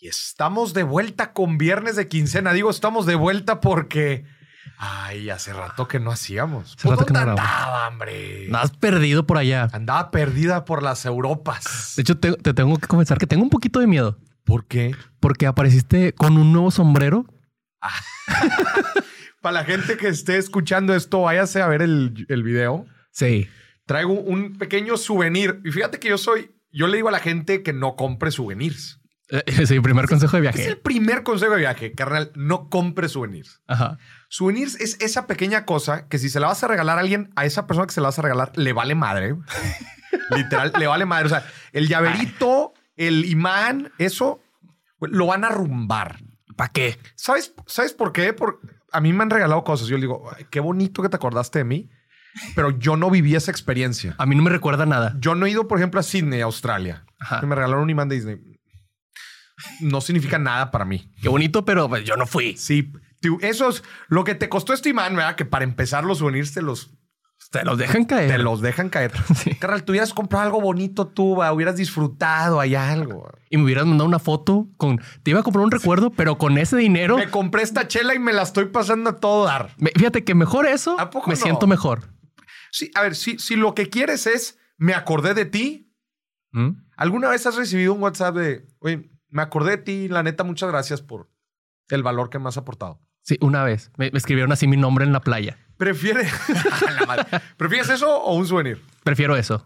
Y estamos de vuelta con viernes de quincena. Digo, estamos de vuelta porque. Ay, hace rato que no hacíamos. Hace rato ¿Por que no andaba, hombre? Nada, has perdido por allá. Andaba perdida por las Europas. De hecho, te, te tengo que confesar que tengo un poquito de miedo ¿Por qué? porque apareciste con un nuevo sombrero. Para la gente que esté escuchando esto, váyase a ver el, el video. Sí. Traigo un pequeño souvenir. Y fíjate que yo soy. Yo le digo a la gente que no compre souvenirs. Eh, Sí, primer consejo de Es el viaje. primer consejo de viaje, carnal. No compre souvenirs. Ajá. Souvenirs es esa pequeña cosa que si se la vas a regalar a alguien, a esa persona que se la vas a regalar, le vale madre. Literal, le vale madre. O sea, el llaverito, el imán, eso lo van a rumbar. ¿Para qué? ¿Sabes, ¿Sabes por qué? Por, a mí me han regalado cosas. Yo le digo, "Ay, qué bonito que te acordaste de mí, pero yo no viví esa experiencia. A mí no me recuerda nada. Yo no he ido, por ejemplo, a Sydney, Australia. Ajá. Que me regalaron un imán de Disney. No significa nada para mí. Qué bonito, pero pues, yo no fui. Sí, tú- eso es lo que te costó este imán, ¿verdad? Que para empezar los souvenirs te los, Te los dejan caer. te los dejan caer. Sí. Tú hubieras comprado algo bonito tú, hubieras disfrutado ahí algo. Y me hubieras mandado una foto con. Te iba a comprar un recuerdo, pero con ese dinero. Me compré esta chela y me la estoy pasando a todo dar. me- fíjate que mejor eso. ¿A poco me no? siento mejor. Sí, a ver, si, si lo que quieres es, me acordé de ti, ¿Mm? ¿alguna vez has recibido un WhatsApp de, oye, me acordé de ti, la neta, muchas gracias por el valor que me has aportado? Sí, una vez. Me, me escribieron así mi nombre en la playa. ¿Prefieres, La madre. ¿Prefieres eso o un souvenir? Prefiero eso.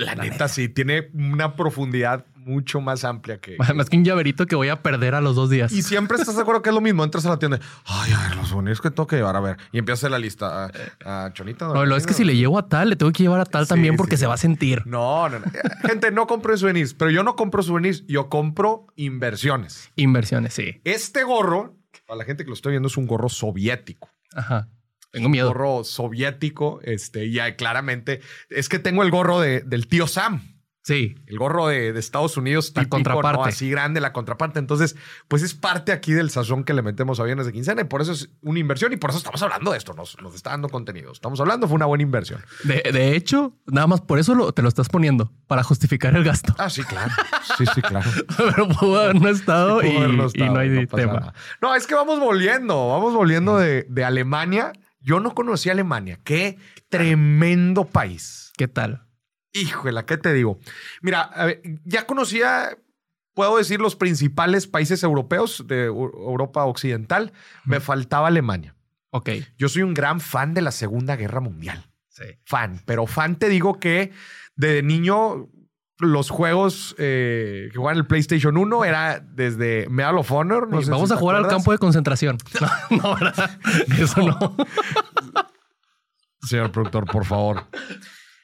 La, neta, sí, tiene una profundidad mucho más amplia que... Más que un llaverito que voy a perder a los dos días. Y siempre estás de acuerdo que es lo mismo. Entras a la tienda. Ay, a ver, los souvenirs que tengo que llevar. A ver. Y empiezas a hacer la lista. A, a Chonita. No, lo es que si le llevo a tal, le tengo que llevar a tal Sí, también porque sí. se va a sentir. No, no, no. Gente, no compro souvenirs. Pero yo no compro souvenirs. Yo compro inversiones. Inversiones, sí. Este gorro, para la gente que lo estoy viendo, es un gorro soviético. Ajá. Tengo miedo. Gorro soviético. Este, ya claramente. Es que tengo el gorro de- del tío Sam. Sí. El gorro de, de Estados Unidos, La típico, contraparte. ¿no? así grande, la contraparte. Entonces, pues es parte aquí del sazón que le metemos a viernes de quincena y por eso es una inversión y por eso estamos hablando de esto. Nos, nos está dando contenido. Estamos hablando, fue una buena inversión. De, de hecho, nada más por eso lo- te lo estás poniendo, para justificar el gasto. Ah, sí, claro. Sí, sí, claro. Pero pudo haber no estado, y, y no hay tema. nada. No, es que vamos volviendo, vamos volviendo de, de Alemania. Yo no conocí Alemania. Qué tremendo país. ¿Qué tal? Híjole, ¿qué te digo? Mira, a ver, ya conocía, puedo decir, los principales países europeos de Eu- Europa Occidental. Me faltaba Alemania. Ok. Yo soy un gran fan de la Segunda Guerra Mundial. Sí. Fan, pero fan te digo que de niño los juegos eh, que en el PlayStation 1 era desde Medal of Honor. no sé Vamos si a jugar al campo de concentración. No, no, ¿verdad? Eso no. Señor productor, por favor.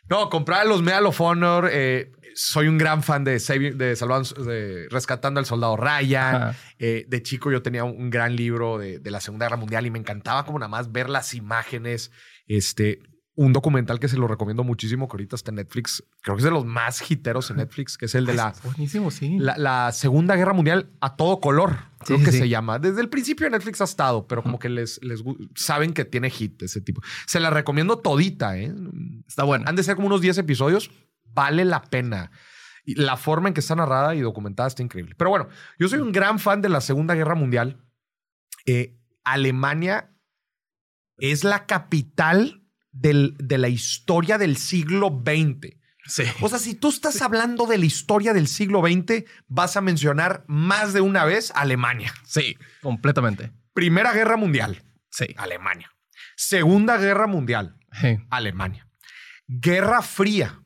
No, comprar los Medal of Honor. eh, soy un gran fan de, Saving- de, Salvando- de Rescatando al Soldado Ryan. Eh, de chico yo tenía un gran libro de, de la Segunda Guerra Mundial y me encantaba como nada más ver las imágenes. Este, un documental que se lo recomiendo muchísimo, que ahorita está en Netflix. Creo que es de los más hiteros en Netflix, que es el de la, Buenísimo, sí. la, la Segunda Guerra Mundial a todo color. Creo Sí, que se llama. Desde el principio Netflix ha estado, pero como que les, les saben que tiene hit ese tipo. Se la recomiendo todita, ¿eh? Está bueno. Han de ser como unos 10 episodios. Vale la pena. Y la forma en que está narrada y documentada está increíble. Pero bueno, yo soy un gran fan de la Segunda Guerra Mundial. Eh, Alemania es la capital del- de la historia del siglo XX. Sí. O sea, si tú estás hablando de la historia del siglo XX, vas a mencionar más de una vez Alemania. Sí, completamente. Primera Guerra Mundial, Sí. Alemania. Segunda Guerra Mundial, Sí. Alemania. Guerra Fría.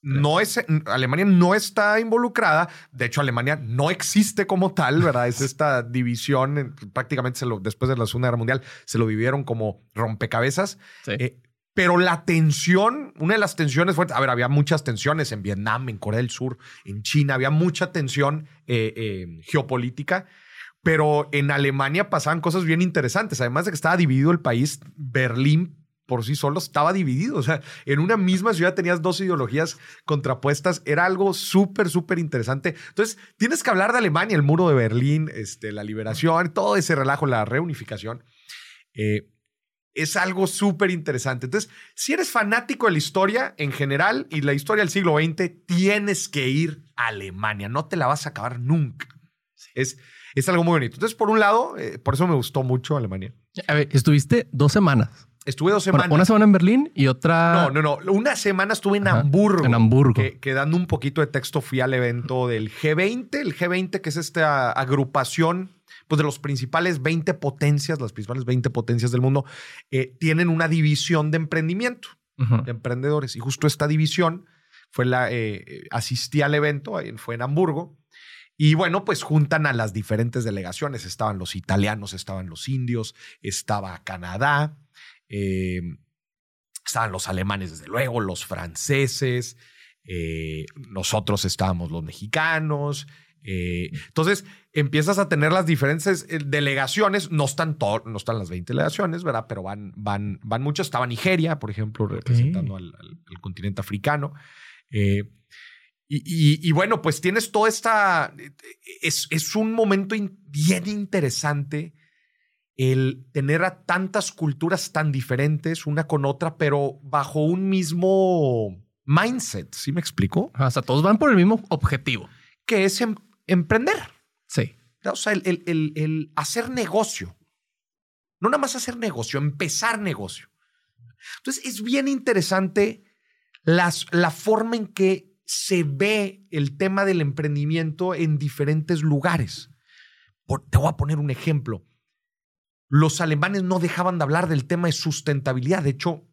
No es, Alemania no está involucrada. De hecho, Alemania no existe como tal, ¿verdad? Es esta división. en- Prácticamente se lo- después de la Segunda Guerra Mundial se lo dividieron como rompecabezas. Sí. Eh, pero la tensión, una de las tensiones fuertes, a ver, había muchas tensiones en Vietnam, en Corea del Sur, en China, había mucha tensión eh, eh, geopolítica, pero en Alemania pasaban cosas bien interesantes. Además de que estaba dividido el país, Berlín por sí solo estaba dividido. O sea, en una misma ciudad tenías dos ideologías contrapuestas. Era algo súper, súper interesante. Entonces, tienes que hablar de Alemania, el muro de Berlín, este, la liberación, todo ese relajo, la reunificación. Eh, es algo súper interesante. Entonces, si eres fanático de la historia en general y la historia del siglo XX, tienes que ir a Alemania. No te la vas a acabar nunca. Es, es algo muy bonito. Entonces, por un lado, eh, por eso me gustó mucho Alemania. A ver, estuviste dos semanas. Estuve dos Bueno, semanas. una semana en Berlín y otra. No, no, no. Una semana estuve en Ajá, Hamburgo. en Hamburgo. Que, que dando un poquito de texto fui al evento del G20. El G20, que es esta agrupación pues, de los principales 20 potencias, las principales 20 potencias del mundo, eh, tienen una división de emprendimiento, de emprendedores. Y justo esta división fue la. eh, eh, asistí al evento, fue en Hamburgo. Y bueno, pues juntan a las diferentes delegaciones. Estaban los italianos, estaban los indios, estaba Canadá, eh, estaban los alemanes, desde luego, los franceses, eh, nosotros estábamos los mexicanos. eh, entonces empiezas a tener las diferentes delegaciones. No están todo, no están las 20 delegaciones, ¿verdad? Pero van, van, van muchas. Estaba Nigeria, por ejemplo, representando al, al- al continente africano. Eh, y, y- y bueno, pues tienes toda esta. Es, es un momento in- bien interesante el tener a tantas culturas tan diferentes una con otra, pero bajo un mismo mindset. ¿Sí me explico? O sea, todos van por el mismo objetivo. Que es em- emprender. Sí. O sea, el, el- el- el hacer negocio. No nada más hacer negocio, empezar negocio. Entonces, es bien interesante las, la forma en que se ve el tema del emprendimiento en diferentes lugares. Por- te voy a poner un ejemplo. Los alemanes no dejaban de hablar del tema de sustentabilidad. De hecho,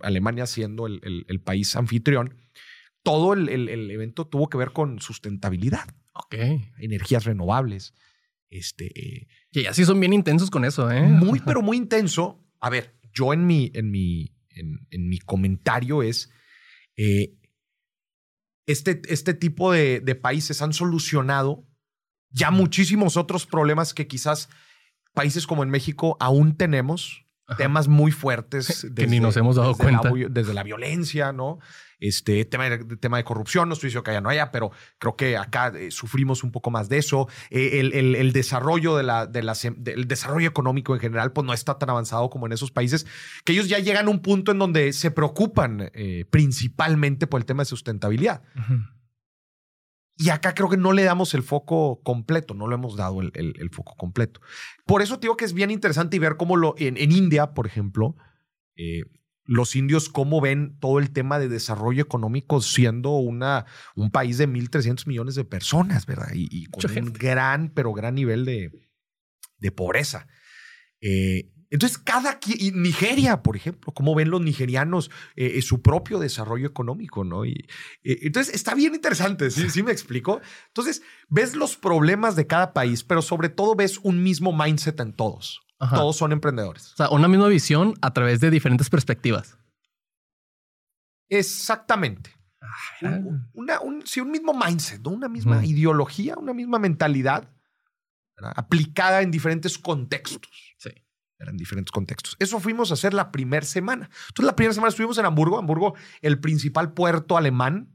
Alemania siendo el, el- el país anfitrión, todo el- evento tuvo que ver con sustentabilidad Ok. energías renovables. Este, eh, Que ya sí son bien intensos con eso, ¿eh? muy, pero muy intenso. A ver, yo en mi, en mi, en, en mi comentario es, eh, este, este tipo de, de países han solucionado ya muchísimos otros problemas que quizás países como en México aún tenemos. Ajá. Temas muy fuertes. Que ni nos hemos dado desde la cuenta. vi- desde la violencia, ¿no? Este tema de, tema de corrupción, no estoy diciendo que allá no haya, pero creo que acá eh, sufrimos un poco más de eso. Eh, el, el- el desarrollo de la, desarrollo económico en general, pues no está tan avanzado como en esos países, que ellos ya llegan a un punto en donde se preocupan eh, principalmente por el tema de sustentabilidad. Ujú. Y acá creo que no le damos el foco completo, no le hemos dado el, el- el foco completo. Por eso te digo que es bien interesante y ver cómo lo, en, en India, por ejemplo, eh, los indios cómo ven todo el tema de desarrollo económico siendo una, un país de 1.300 millones de personas, ¿verdad? Y, y con Mucha un gente. gran, pero gran nivel de, de pobreza. Eh, entonces, cada qui- y Nigeria, por ejemplo, cómo ven los nigerianos eh, eh, su propio desarrollo económico, ¿no? Y, eh, entonces, está bien interesante, ¿sí, ¿sí me explico? Entonces, ves los problemas de cada país, pero sobre todo ves un mismo mindset en todos. Ajá. Todos son emprendedores. O sea, una misma visión a través de diferentes perspectivas. Exactamente. Un, una, un, sí, un mismo mindset, ¿no? una misma ideología, una misma mentalidad ¿verdad? aplicada en diferentes contextos. Sí. Eran diferentes contextos. Eso fuimos a hacer la primera semana. Entonces, la primera semana estuvimos en Hamburgo. Hamburgo, el principal puerto alemán.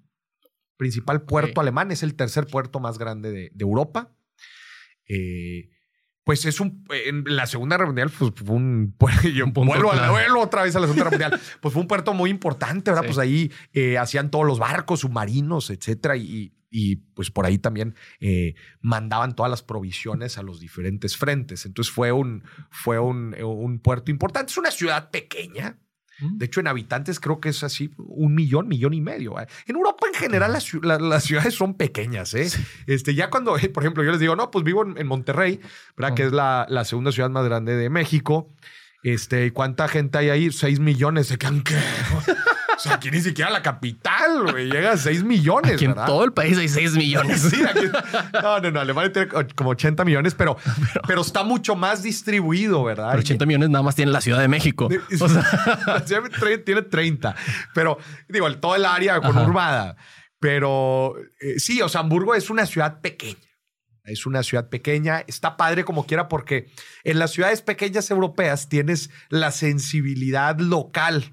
Principal puerto alemán. Es el tercer puerto más grande de, de Europa. Eh, pues es un. En la Segunda Guerra Mundial, pues fue un. Vuelvo, a la- clave. vuelvo otra vez a la Segunda Guerra Mundial. Pues fue un puerto muy importante, ¿verdad? Sí. Pues ahí eh, hacían todos los barcos, submarinos, etcétera. Y, y pues por ahí también eh, mandaban todas las provisiones a los diferentes frentes. Entonces fue un, fue un, un puerto importante. Es una ciudad pequeña. De hecho, en habitantes creo que es así un millón, millón y medio. ¿eh? En Europa en general las, ciu- la- las ciudades son pequeñas. ¿eh? Este, ya cuando, eh, por ejemplo, yo les digo, no, pues vivo en, en Monterrey, ¿verdad? Ah. que es la, la segunda ciudad más grande de México. Este, ¿y ¿cuánta gente hay ahí? Seis millones. ¿Se quedan qué? O sea, aquí ni siquiera la capital, güey. Llega a seis millones, Aquí en ¿verdad? todo el país hay 6 millones. Sí, aquí- no, no, no. Alemania tiene como 80 millones, pero, pero está mucho más distribuido, ¿verdad? Pero 80 millones nada más tiene la Ciudad de México. O sea, tiene 30, pero digo, el- todo el área conurbada. Pero eh, sí, o sea, Hamburgo es una ciudad pequeña. Es una ciudad pequeña, está padre como quiera porque en las ciudades pequeñas europeas tienes la sensibilidad local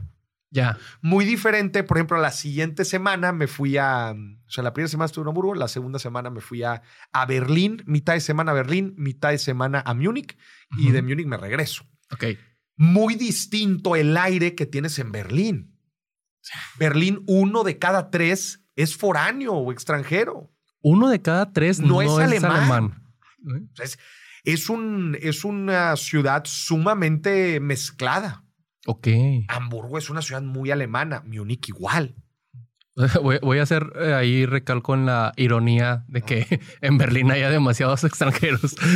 ya. muy diferente. Por ejemplo, la siguiente semana me fui a, o sea, la primera semana estuve en Hamburgo, la segunda semana me fui a, a Berlín, mitad de semana a Berlín, mitad de semana a Múnich y de Múnich me regreso Ok. muy distinto el aire que tienes en Berlín. Berlín, uno de cada tres es foráneo o extranjero. Uno de cada tres No no, es es, alemán. alemán. Es, es, un, es una ciudad sumamente mezclada. Ok. Hamburgo es una ciudad muy alemana, Múnich igual. Voy, a hacer eh, ahí recalco en la ironía de que en Berlín haya demasiados extranjeros.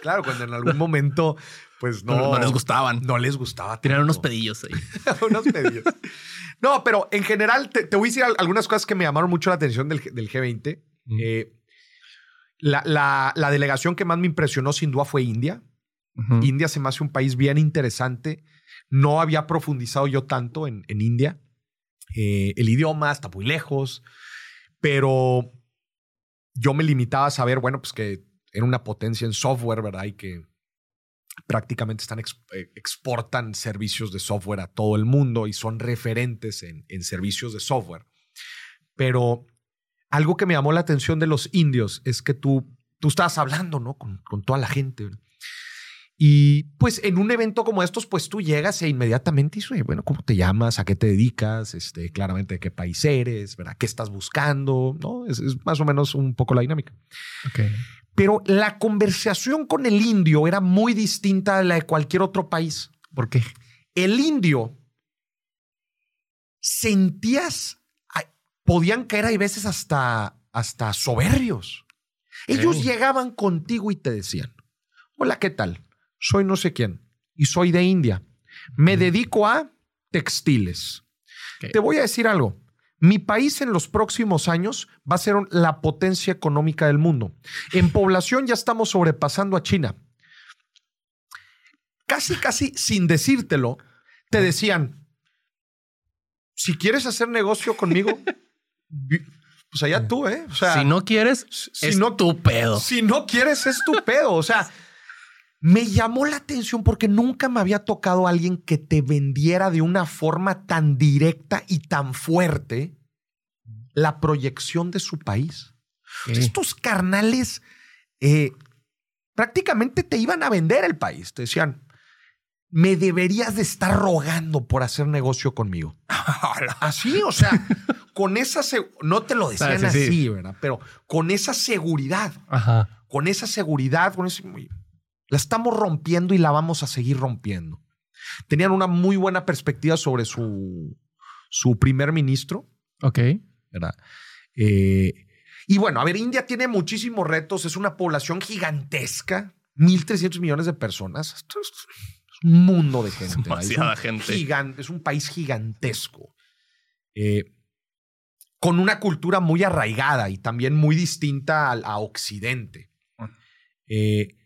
Claro, cuando en algún momento, pues no, no, les gustaban. No les gustaba. Tenían unos pedillos ahí. unos pedillos. No, pero en general te, voy a decir algunas cosas que me llamaron mucho la atención del, G20. Eh, la, delegación que más me impresionó sin duda fue India. India se me hace un país bien interesante. No había profundizado yo tanto en, en India. Eh, el idioma está muy lejos, pero yo me limitaba a saber, bueno, pues que era una potencia en software, ¿verdad? Y que prácticamente están eh, exportan servicios de software a todo el mundo y son referentes en, servicios de software. Pero algo que me llamó la atención de los indios es que tú, tú estabas hablando, ¿no? Con, con toda la gente. Y pues en un evento como estos, pues tú llegas e inmediatamente dices, bueno, ¿cómo te llamas? ¿A qué te dedicas? Este, claramente de qué país eres, ¿verdad? ¿Qué estás buscando? ¿No? Es, más o menos un poco la dinámica. Pero la conversación con el indio era muy distinta a la de cualquier otro país. ¿Por qué? El indio sentías, podían caer hay veces hasta, hasta soberbios. Ellos llegaban contigo y te decían, hola, ¿qué tal? Soy no sé quién y soy de India. Me dedico a textiles. Te voy a decir algo. Mi país en los próximos años va a ser la potencia económica del mundo. En población ya estamos sobrepasando a China. Casi, casi sin decírtelo, te decían, si quieres hacer negocio conmigo, pues allá tú, ¿eh? O sea, si no quieres, si es no, tu pedo. Si no quieres, es tu pedo. O sea, me llamó la atención porque nunca me había tocado alguien que te vendiera de una forma tan directa y tan fuerte la proyección de su país. Estos carnales eh, prácticamente te iban a vender el país. Te decían, me deberías de estar rogando por hacer negocio conmigo. así, o sea, con esa, no te lo decían así, ¿verdad? Pero con esa seguridad, con esa seguridad, con ese la estamos rompiendo y la vamos a seguir rompiendo. Tenían una muy buena perspectiva sobre su, su primer ministro. Ok. ¿verdad? Eh, y bueno, a ver, India tiene muchísimos retos, es una población gigantesca, 1.300 millones de personas. Esto es, un mundo de gente. Demasiada gente. es un país gigantesco. Eh, con una cultura muy arraigada y también muy distinta a, Occidente. Eh,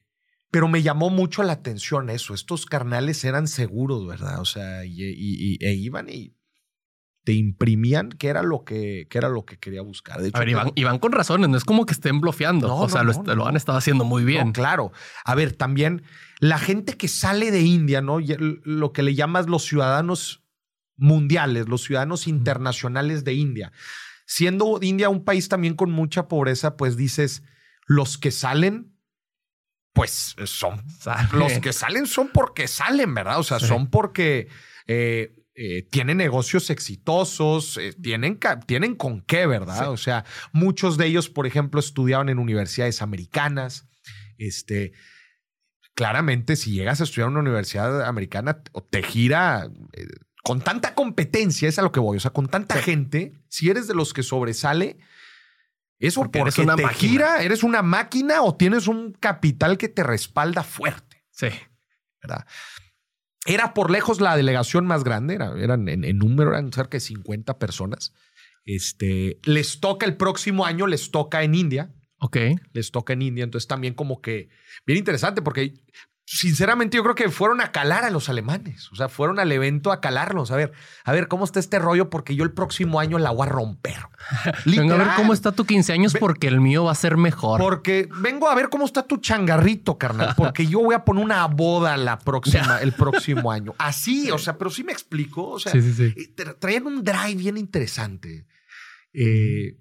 pero me llamó mucho la atención eso. Estos carnales eran seguros, ¿verdad? O sea, y, e iban y te imprimían que era lo que, era lo que quería buscar. a ver, y van, con razones, no es como que estén bloqueando. o sea, lo, han estado haciendo muy bien. claro. A ver, también la gente que sale de India, ¿no? Lo que le llamas los ciudadanos mundiales, los ciudadanos internacionales de India. Siendo India un país también con mucha pobreza, pues dices, los que salen pues son los que salen son porque salen, ¿verdad? O sea, son porque eh, eh, tienen negocios exitosos, eh, tienen, tienen con qué, ¿verdad? O sea, muchos de ellos, por ejemplo, estudiaban en universidades americanas. Este, claramente, si llegas a estudiar en una universidad americana, te gira con tanta competencia, es a lo que voy. O sea, con tanta gente, si eres de los que sobresale, eso porque, eres una te gira, eres una máquina o tienes un capital que te respalda fuerte. Sí. ¿Verdad? Era por lejos la delegación más grande, eran en, número, eran cerca de 50 personas. Este, les toca el próximo año, les toca en India. Ok. Les toca en India. Entonces también como que bien interesante porque sinceramente yo creo que fueron a calar a los alemanes. O sea, fueron al evento a calarlos. A ver, a ver cómo está este rollo porque yo el próximo año la voy a romper. vengo a ver cómo está tu 15 años porque el mío va a ser mejor. Porque vengo a ver cómo está tu changarrito, carnal, porque yo voy a poner una boda la próxima, el próximo año. Así, o sea, pero sí me explico. O sea, eh, traían un drive bien interesante. Eh,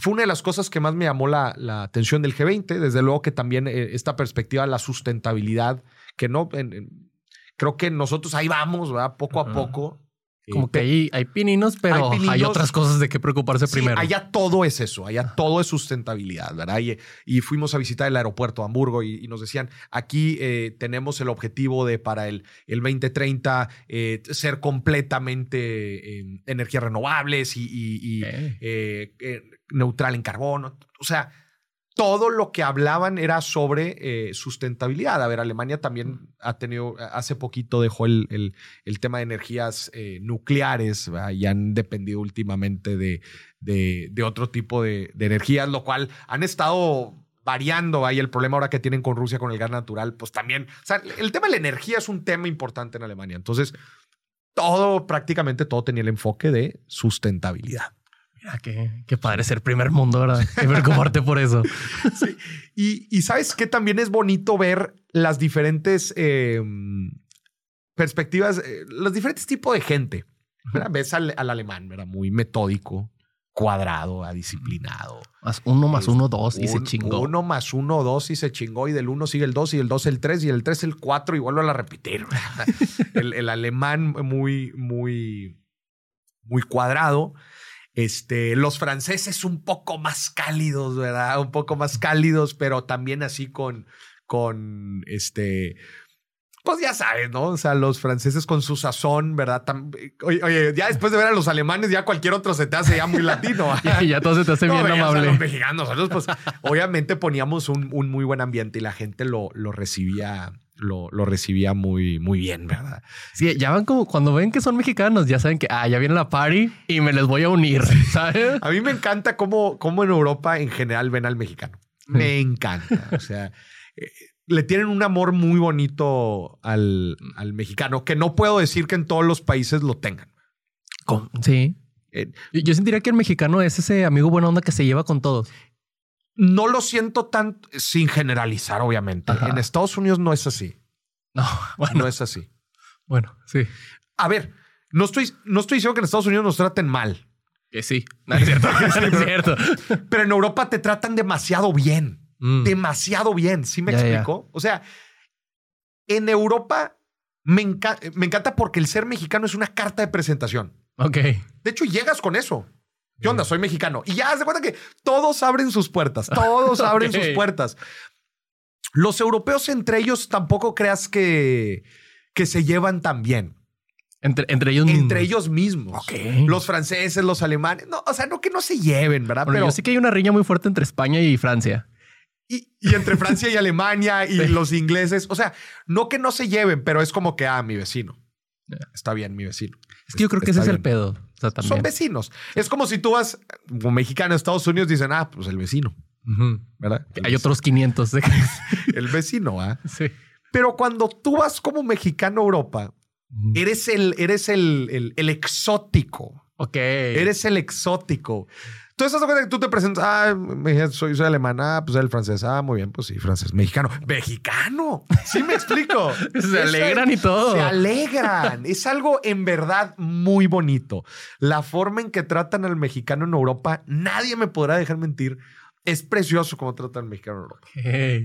fue una de las cosas que más me llamó la, atención del G20. Desde luego que también eh, esta perspectiva de la sustentabilidad, que no, creo que nosotros ahí vamos, ¿verdad? Poco a poco. Como que hay, hay pininos, pero hay, otras cosas de qué preocuparse primero. Allá todo es eso, allá todo es sustentabilidad, ¿verdad? Y, fuimos a visitar el aeropuerto de Hamburgo y, nos decían, aquí eh, tenemos el objetivo de para el, el 2030 eh, ser completamente em, energías renovables y, eh, neutral en carbono. O sea, todo lo que hablaban era sobre eh, sustentabilidad. A ver, Alemania también ha tenido, hace poquito dejó el, el, tema de energías eh, nucleares y han dependido últimamente de, de, otro tipo de, de, energías, lo cual han estado variando ahí el problema ahora que tienen con Rusia con el gas natural, pues también, o sea, el tema de la energía es un tema importante en Alemania. Entonces, todo, prácticamente todo tenía el enfoque de sustentabilidad. Mira, qué, padre ser primer mundo, ¿verdad? Que preocuparte por eso. Sí. Y, sabes que también es bonito ver las diferentes em, perspectivas, eh, los diferentes tipos de gente. Ves al, alemán, ¿verdad? Muy metódico, cuadrado, disciplinado. Más uno más uno, dos y se chingó. Uno más uno, dos y se chingó. Y del uno sigue el dos y el dos el tres y el tres el cuatro y vuelvo a repetir. el, el alemán muy, muy, muy cuadrado. Este, los franceses un poco más cálidos, ¿verdad? Un poco más cálidos, pero también así con, con este, pues ya sabes, ¿no? O sea, los franceses con su sazón, ¿verdad? oye, ya después de ver a los alemanes, ya cualquier otro se te hace ya muy latino. y ya todo se te hace bien amable. los mexicanos, nosotros, pues, obviamente poníamos un, un, muy buen ambiente y la gente lo, lo recibía lo, recibía muy, muy bien, ¿verdad? Sí, ya van como cuando ven que son mexicanos, ya saben que, ah, ya viene la party y me les voy a unir, ¿sabes? A mí me encanta cómo, cómo en Europa en general ven al mexicano. Me encanta. O sea, eh, le tienen un amor muy bonito al, al, mexicano, que no puedo decir que en todos los países lo tengan. Sí. Eh, yo sentiría que el mexicano es ese amigo buena onda que se lleva con todos. No lo siento tan sin generalizar, obviamente. En Estados Unidos no es así. No, bueno. No es así. Bueno, sí. A ver, no estoy, no estoy diciendo que en Estados Unidos nos traten mal. Que sí, no es cierto. es cierto. Pero en Europa te tratan demasiado bien. Mm. Demasiado bien. ¿Sí me explico? O sea, en Europa me, me encanta porque el ser mexicano es una carta de presentación. Ok. De hecho, llegas con eso. ¿Qué onda? Soy mexicano. Y ya se cuenta que todos abren sus puertas. Todos abren sus puertas. Los europeos entre ellos tampoco creas que, que se llevan tan bien. Entre, entre ellos mismos. Entre ellos mismos. Los franceses, los alemanes. No, o sea, no que no se lleven, ¿verdad? Pero sí que hay una riña muy fuerte entre España y Francia. Y, y entre Francia y Alemania y los ingleses. O sea, no que no se lleven, pero es como que, ah, mi vecino. Está bien, mi vecino. Es que yo creo que ese es el pedo. Son vecinos. Es como si tú vas como mexicano a Estados Unidos, dicen, ah, pues el vecino. ¿Verdad? Hay otros 500. el vecino, ¿ah? Sí. Pero cuando tú vas como mexicano a Europa, eres el, eres el, el, exótico. Ok. Eres el exótico. Tú estás que tú te presentas, ah, soy, soy alemán, ah, pues el francés, ah, muy bien, pues sí, francés, mexicano, mexicano. Sí, me explico. se alegran y todo. Se alegran. es algo en verdad muy bonito. La forma en que tratan al mexicano en Europa, nadie me podrá dejar mentir es precioso como trata el mexicano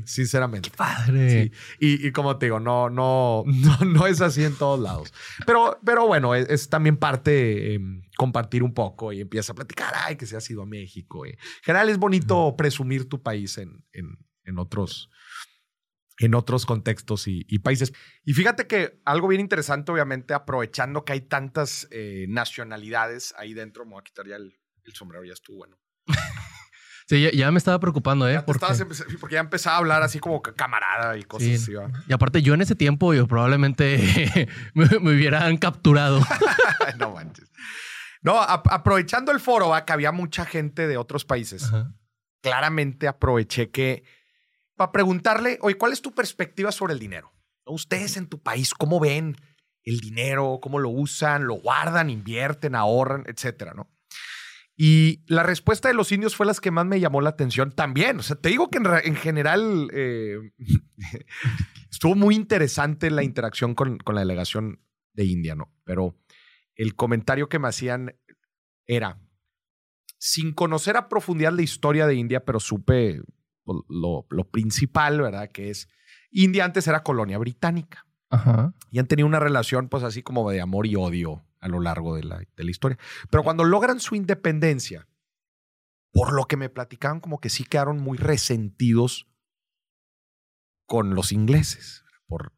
Sinceramente. Qué padre. Y, como te digo, no, no, no, no, es así en todos lados. Pero, pero bueno, es, también parte em, compartir un poco y empieza a platicar, ay, que se ha ido a México. En general es bonito presumir tu país en, en, otros en otros contextos y, países. Y fíjate que algo bien interesante, obviamente, aprovechando que hay tantas eh, nacionalidades ahí dentro, me voy a quitar ya el, el sombrero, ya estuvo bueno. Sí, ya, me estaba preocupando, ¿eh? porque... porque... ya empezaba a hablar así como camarada y cosas así. Y aparte, yo en ese tiempo, yo probablemente me, hubieran capturado. no manches. No, aprovechando el foro, que había mucha gente de otros países, claramente aproveché que para preguntarle, oye, ¿cuál es tu perspectiva sobre el dinero? Ustedes en tu país, ¿cómo ven el dinero? ¿Cómo lo usan? ¿Lo guardan, invierten, ahorran, etcétera, no? Y la respuesta de los indios fue las que más me llamó la atención también. O sea, te digo que en, general eh, estuvo muy interesante la interacción con, la delegación de India, ¿no? Pero el comentario que me hacían era, sin conocer a profundidad la historia de India, pero supe pues, lo, principal, ¿verdad? Que es, India antes era colonia británica. Y han tenido una relación, pues así como de amor y odio a lo largo de la, de la historia. Pero cuando logran su independencia, por lo que me platicaban, como que sí quedaron muy resentidos con los ingleses, por,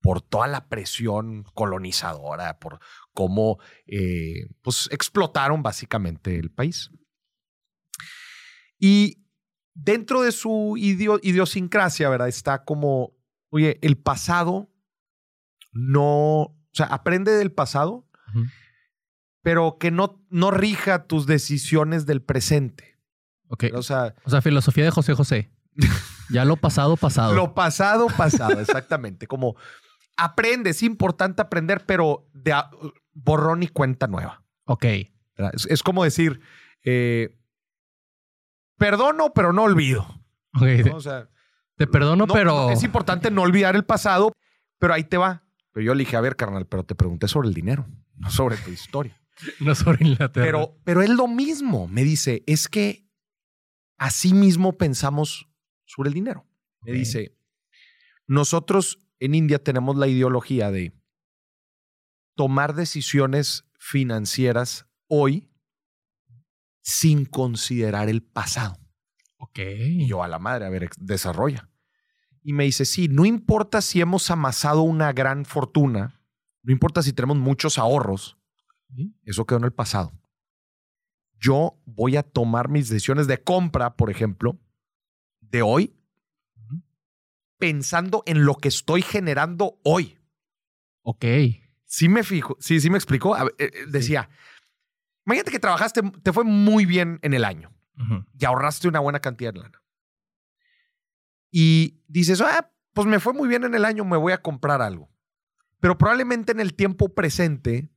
por toda la presión colonizadora, por cómo eh, pues, explotaron básicamente el país. Y dentro de su idiosincrasia, ¿verdad? Está como, oye, el pasado no, o sea, aprende del pasado, pero que no, no rija tus decisiones del presente. Ok. O sea, o sea, filosofía de José José. Ya lo pasado, pasado. Lo pasado, pasado, exactamente. Como aprende, es importante aprender, pero de borrón y cuenta nueva. Ok. Es, como decir, eh, perdono, pero no olvido. O sea, te perdono, pero. es importante no olvidar el pasado, pero ahí te va. Pero yo le dije, a ver, carnal, pero te pregunté sobre el dinero, no sobre tu historia. no sobre Inglaterra. Pero, pero es lo mismo. Me dice, es que así mismo pensamos sobre el dinero. Me dice, nosotros en India tenemos la ideología de tomar decisiones financieras hoy sin considerar el pasado. Ok. Y yo a la madre, a ver, desarrolla. Y me dice, sí, no importa si hemos amasado una gran fortuna, no importa si tenemos muchos ahorros, eso quedó en el pasado. Yo voy a tomar mis decisiones de compra, por ejemplo, de hoy, pensando en lo que estoy generando hoy. Ok. Sí me fijo, sí, sí me explicó. Eh, eh, decía, imagínate que trabajaste, te fue muy bien en el año y ahorraste una buena cantidad de lana. Y dices, ah, pues me fue muy bien en el año, me voy a comprar algo. Pero probablemente en el tiempo presente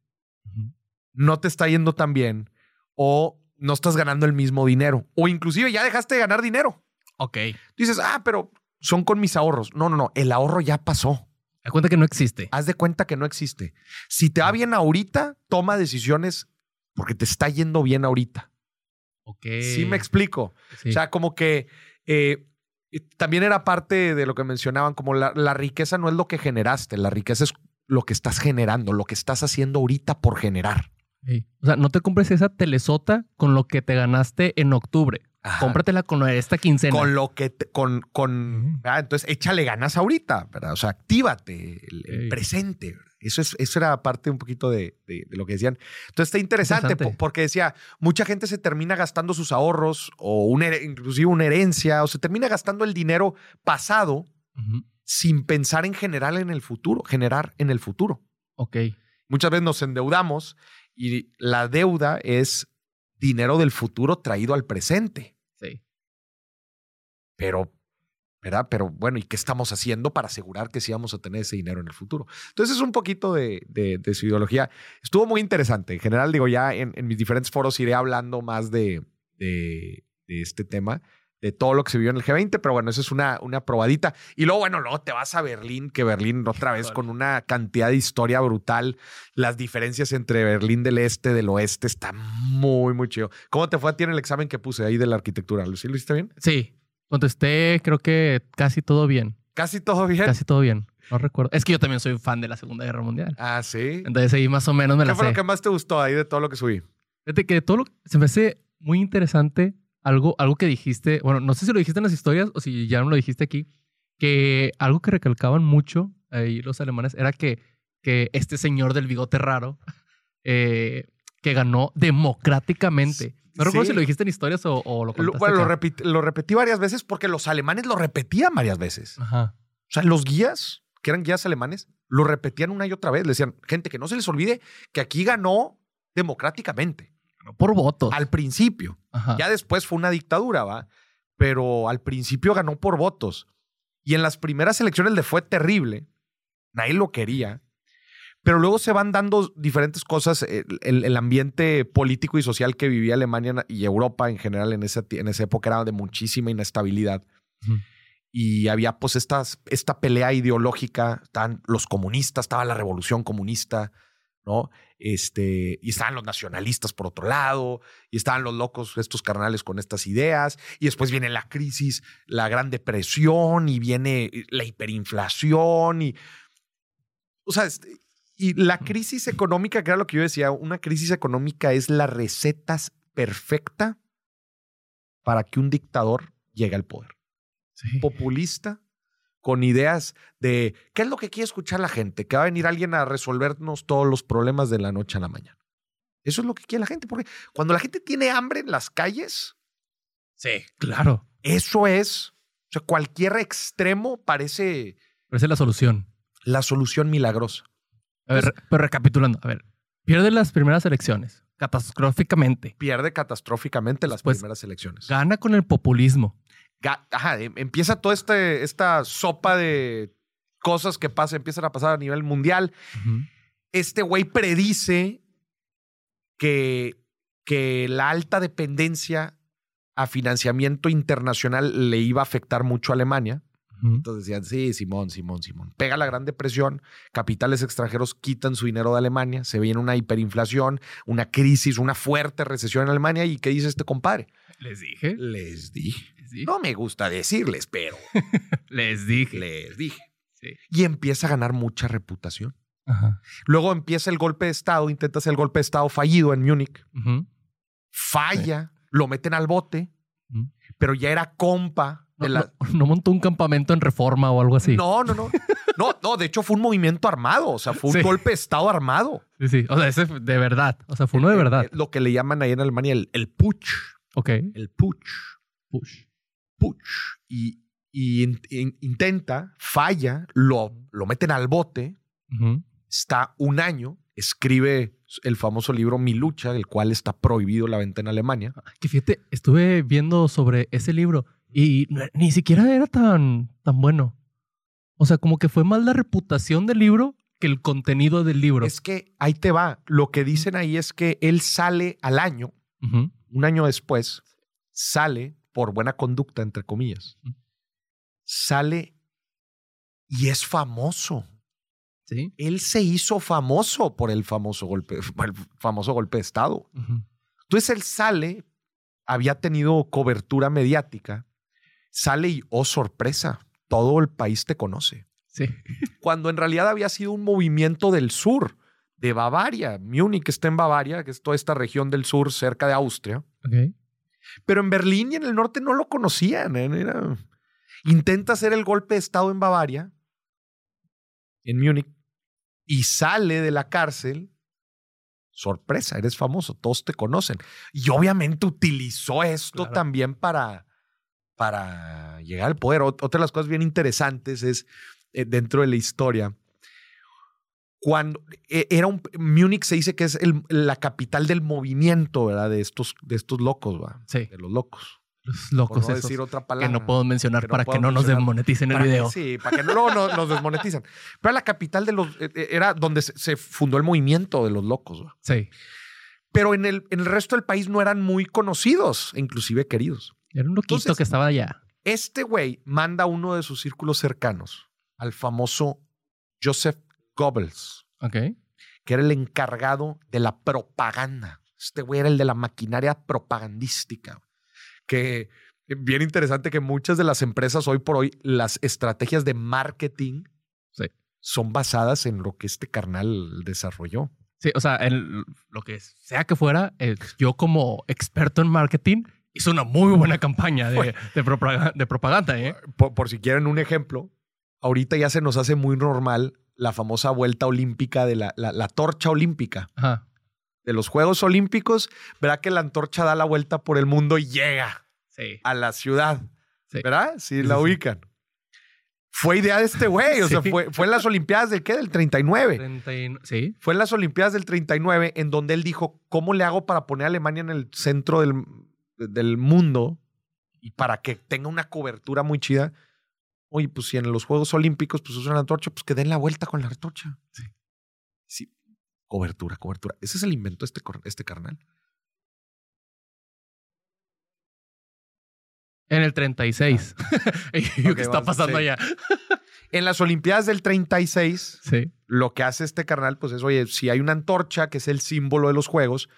no te está yendo tan bien o no estás ganando el mismo dinero o inclusive ya dejaste de ganar dinero. Ok. Dices, ah, pero son con mis ahorros. No, no, no, el ahorro ya pasó. Haz cuenta que no existe. Haz de cuenta que no existe. Si te va bien ahorita, toma decisiones porque te está yendo bien ahorita. Ok. Sí me explico. O sea, como que eh, también era parte de lo que mencionaban, como la, la riqueza no es lo que generaste, la riqueza es lo que estás generando, lo que estás haciendo ahorita por generar. O sea, no te compres esa telesota con lo que te ganaste en octubre. Cómpratela con esta quincena. Con lo que, con, con, entonces échale ganas ahorita, ¿verdad? O sea, actívate el, presente. Eso, es, eso era parte un poquito de, lo que decían. Entonces está interesante, porque decía, mucha gente se termina gastando sus ahorros o una, inclusive una herencia o se termina gastando el dinero pasado sin pensar en general en el futuro, generar en el futuro. Ok. Muchas veces nos endeudamos y la deuda es dinero del futuro traído al presente. Sí. Pero, ¿verdad? Pero bueno, ¿y qué estamos haciendo para asegurar que sí vamos a tener ese dinero en el futuro? Entonces es un poquito de, de, su ideología. Estuvo muy interesante. En general, digo, ya en, en mis diferentes foros iré hablando más de, de, de este tema de todo lo que se vio en el G20, pero bueno, eso es una, una probadita. Y luego, bueno, luego te vas a Berlín, que Berlín otra vez con una cantidad de historia brutal. Las diferencias entre Berlín del Este, del Oeste, está muy, muy chido. ¿Cómo te fue a ti en el examen que puse ahí de la arquitectura? ¿Sí lo hiciste bien? Sí, contesté creo que casi todo bien. ¿Casi todo bien? Casi todo bien. No recuerdo. Es que yo también soy fan de la Segunda Guerra Mundial. Ah, sí. Entonces ahí más o menos me la sé. ¿Qué fue lo que más te gustó ahí de todo lo que subí? Fíjate que todo lo se me hace muy interesante algo, algo que dijiste, bueno, no sé si lo dijiste en las historias o si ya no lo dijiste aquí, que algo que recalcaban mucho ahí los alemanes era que, que este señor del bigote raro, eh, que ganó democráticamente. No recuerdo si lo dijiste en historias o, lo contaste Bueno, lo, lo, repetí varias veces porque los alemanes lo repetían varias veces. Ajá. O sea, los guías, que eran guías alemanes, lo repetían una y otra vez. Le decían, gente, que no se les olvide que aquí ganó democráticamente por votos. Al principio. Ya después fue una dictadura, ¿va? Pero al principio ganó por votos. Y en las primeras elecciones le fue terrible. Nadie lo quería. Pero luego se van dando diferentes cosas. El, ambiente político y social que vivía Alemania y Europa en general en esa, en esa época era de muchísima inestabilidad. Y había pues esta pelea ideológica. Estaban los comunistas, estaba la revolución comunista, ¿no? Este, y estaban los nacionalistas por otro lado, y estaban los locos, estos carnales con estas ideas, y después viene la crisis, la gran depresión, y viene la hiperinflación, y. O sea, este, Y la crisis económica, que era lo que yo decía, una crisis económica es la receta perfecta para que un dictador llegue al poder. Sí. Populista, con ideas de qué es lo que quiere escuchar la gente, que va a venir alguien a resolvernos todos los problemas de la noche a la mañana. Eso es lo que quiere la gente, porque cuando la gente tiene hambre en las calles, Sí, claro. eso es, o sea, cualquier extremo parece es la solución. la solución milagrosa. A ver, pero recapitulando, a ver, pierde las primeras elecciones, catastróficamente. Pierde catastróficamente las primeras elecciones. Gana con el populismo. Ajá, em- empieza toda este, esta sopa de cosas que pasa, empiezan a pasar a nivel mundial. Este güey predice que, que la alta dependencia a financiamiento internacional le iba a afectar mucho a Alemania. Entonces decían, sí, Simón, Simón, Simón. Pega la Gran Depresión, capitales extranjeros quitan su dinero de Alemania, se viene una hiperinflación, una crisis, una fuerte recesión en Alemania. ¿Y qué dice este compadre? Les dije. Les dije. Dije. No me gusta decirles, pero Les dije. les dije. Sí. Y empieza a ganar mucha reputación. Ajá. Luego empieza el golpe de Estado, intenta hacer el golpe de Estado fallido en Múnich, falla, lo meten al bote, pero ya era compa No, de la... no- no montó un campamento en reforma o algo así. No, no, no. No, no, de hecho fue un movimiento armado, o sea, fue un Sí. golpe de Estado armado. Sí, sí. O sea, ese de verdad. O sea, fue uno de verdad. Lo que le llaman ahí en Alemania el, el putsch, Ok. el putsch, Push. Putsch. Y, y in- in- intenta, falla, lo, lo meten al bote, está un año, escribe el famoso libro Mi lucha, del cual está prohibido la venta en Alemania. Que fíjate, estuve viendo sobre ese libro y ni siquiera era tan, tan bueno. O sea, como que fue más la reputación del libro que el contenido del libro. Es que ahí te va. Lo que dicen ahí es que él sale al año, un año después, sale por buena conducta, entre comillas. Sale y es famoso. Sí. Él se hizo famoso por el famoso golpe, el famoso golpe de Estado. Entonces él sale, había tenido cobertura mediática, sale y, oh sorpresa, todo el país te conoce. Sí. Cuando en realidad había sido un movimiento del sur, de Bavaria. Múnich está en Bavaria, que es toda esta región del sur cerca de Austria. Pero en Berlín y en el norte no lo conocían. ¿eh? Era- Intenta hacer el golpe de Estado en Bavaria, en Múnich, y sale de la cárcel. Sorpresa, eres famoso, todos te conocen. Y obviamente utilizó esto Claro. también para, para llegar al poder. Ot- Otra de las cosas bien interesantes es eh, dentro de la historia. Cuando eh, era un Múnich se dice que es el- la capital del movimiento, ¿verdad? De estos, de estos locos, ¿va? Sí. De los locos. Los Por locos no esos decir otra que palabra. no puedo mencionar que no para que no nos desmoneticen el Para que- video. sí, para que no luego nos, nos desmonetizan. Pero la capital de los. eh, eh, Era donde se, se fundó el movimiento de los locos. ¿va? Sí. Pero en el, en el resto del país no eran muy conocidos, e inclusive queridos. Era un loquito Entonces- que estaba allá. Este güey manda a uno de sus círculos cercanos al famoso Joseph Goebbels, Ok. que era el encargado de la propaganda. Este güey era el de la maquinaria propagandística. Que bien interesante que muchas de las empresas hoy por hoy, las estrategias de marketing Sí. son basadas en lo que este carnal desarrolló. Sí, o sea, el- lo que sea que fuera, eh, yo como experto en marketing hice una muy buena campaña de, de, propaga- de propaganda, ¿eh? Por, por si quieren un ejemplo, ahorita ya se nos hace muy normal la famosa vuelta olímpica de la, la- la torcha olímpica Ajá. de los Juegos Olímpicos. Verá que la antorcha da la vuelta por el mundo y llega Sí. a la ciudad. Sí. ¿Verdad? Sí, la ubican. Fue idea de este güey. O sea, fue, fue en las Olimpiadas del qué? Del 39. 39 Sí. Fue en las Olimpiadas del 39 en donde él dijo, ¿cómo le hago para poner a Alemania en el centro del, del mundo y para que tenga una cobertura muy chida? Oye, pues si en los Juegos Olímpicos pues usan la antorcha, pues que den la vuelta con la antorcha. Sí. Sí. Cobertura, cobertura. Ese es el invento de este, este carnal. En el 36. Y yo, Ok, ¿Qué está pasando sí. allá? En las Olimpiadas del 36, Sí. lo que hace este carnal, pues es, oye, si hay una antorcha, que es el símbolo de los Juegos,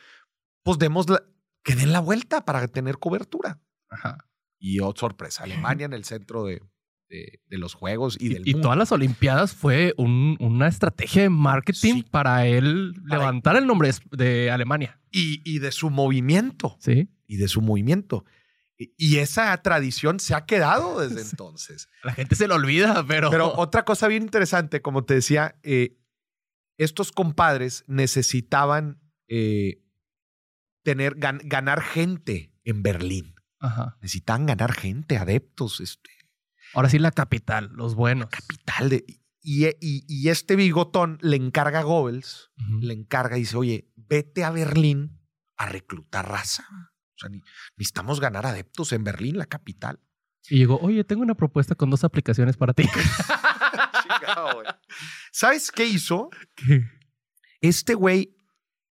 pues demos la, que den la vuelta para tener cobertura. Ajá. Y oh, sorpresa, Alemania en el centro de, de, de los juegos y, Y, del y todas las Olimpiadas fue un- una estrategia de marketing Sí. para él Para- levantar el nombre de Alemania. y, y de su movimiento. Sí. Y de su movimiento. Y, y esa tradición se ha quedado desde entonces. La gente se lo olvida, pero. Pero otra cosa bien interesante, como te decía, eh, estos compadres necesitaban eh, tener, gan- ganar gente en Berlín. Ajá. Necesitaban ganar gente, adeptos, este, Ahora sí, la capital, los buenos. capital. De, y, y- y este bigotón le encarga a Goebbels, le encarga y dice, oye, vete a Berlín a reclutar raza. O sea, ni- necesitamos ganar adeptos en Berlín, la capital. Y llegó, oye, tengo una propuesta con dos aplicaciones para ti. Chingado. ¿Sabes qué hizo? ¿Qué? Este güey,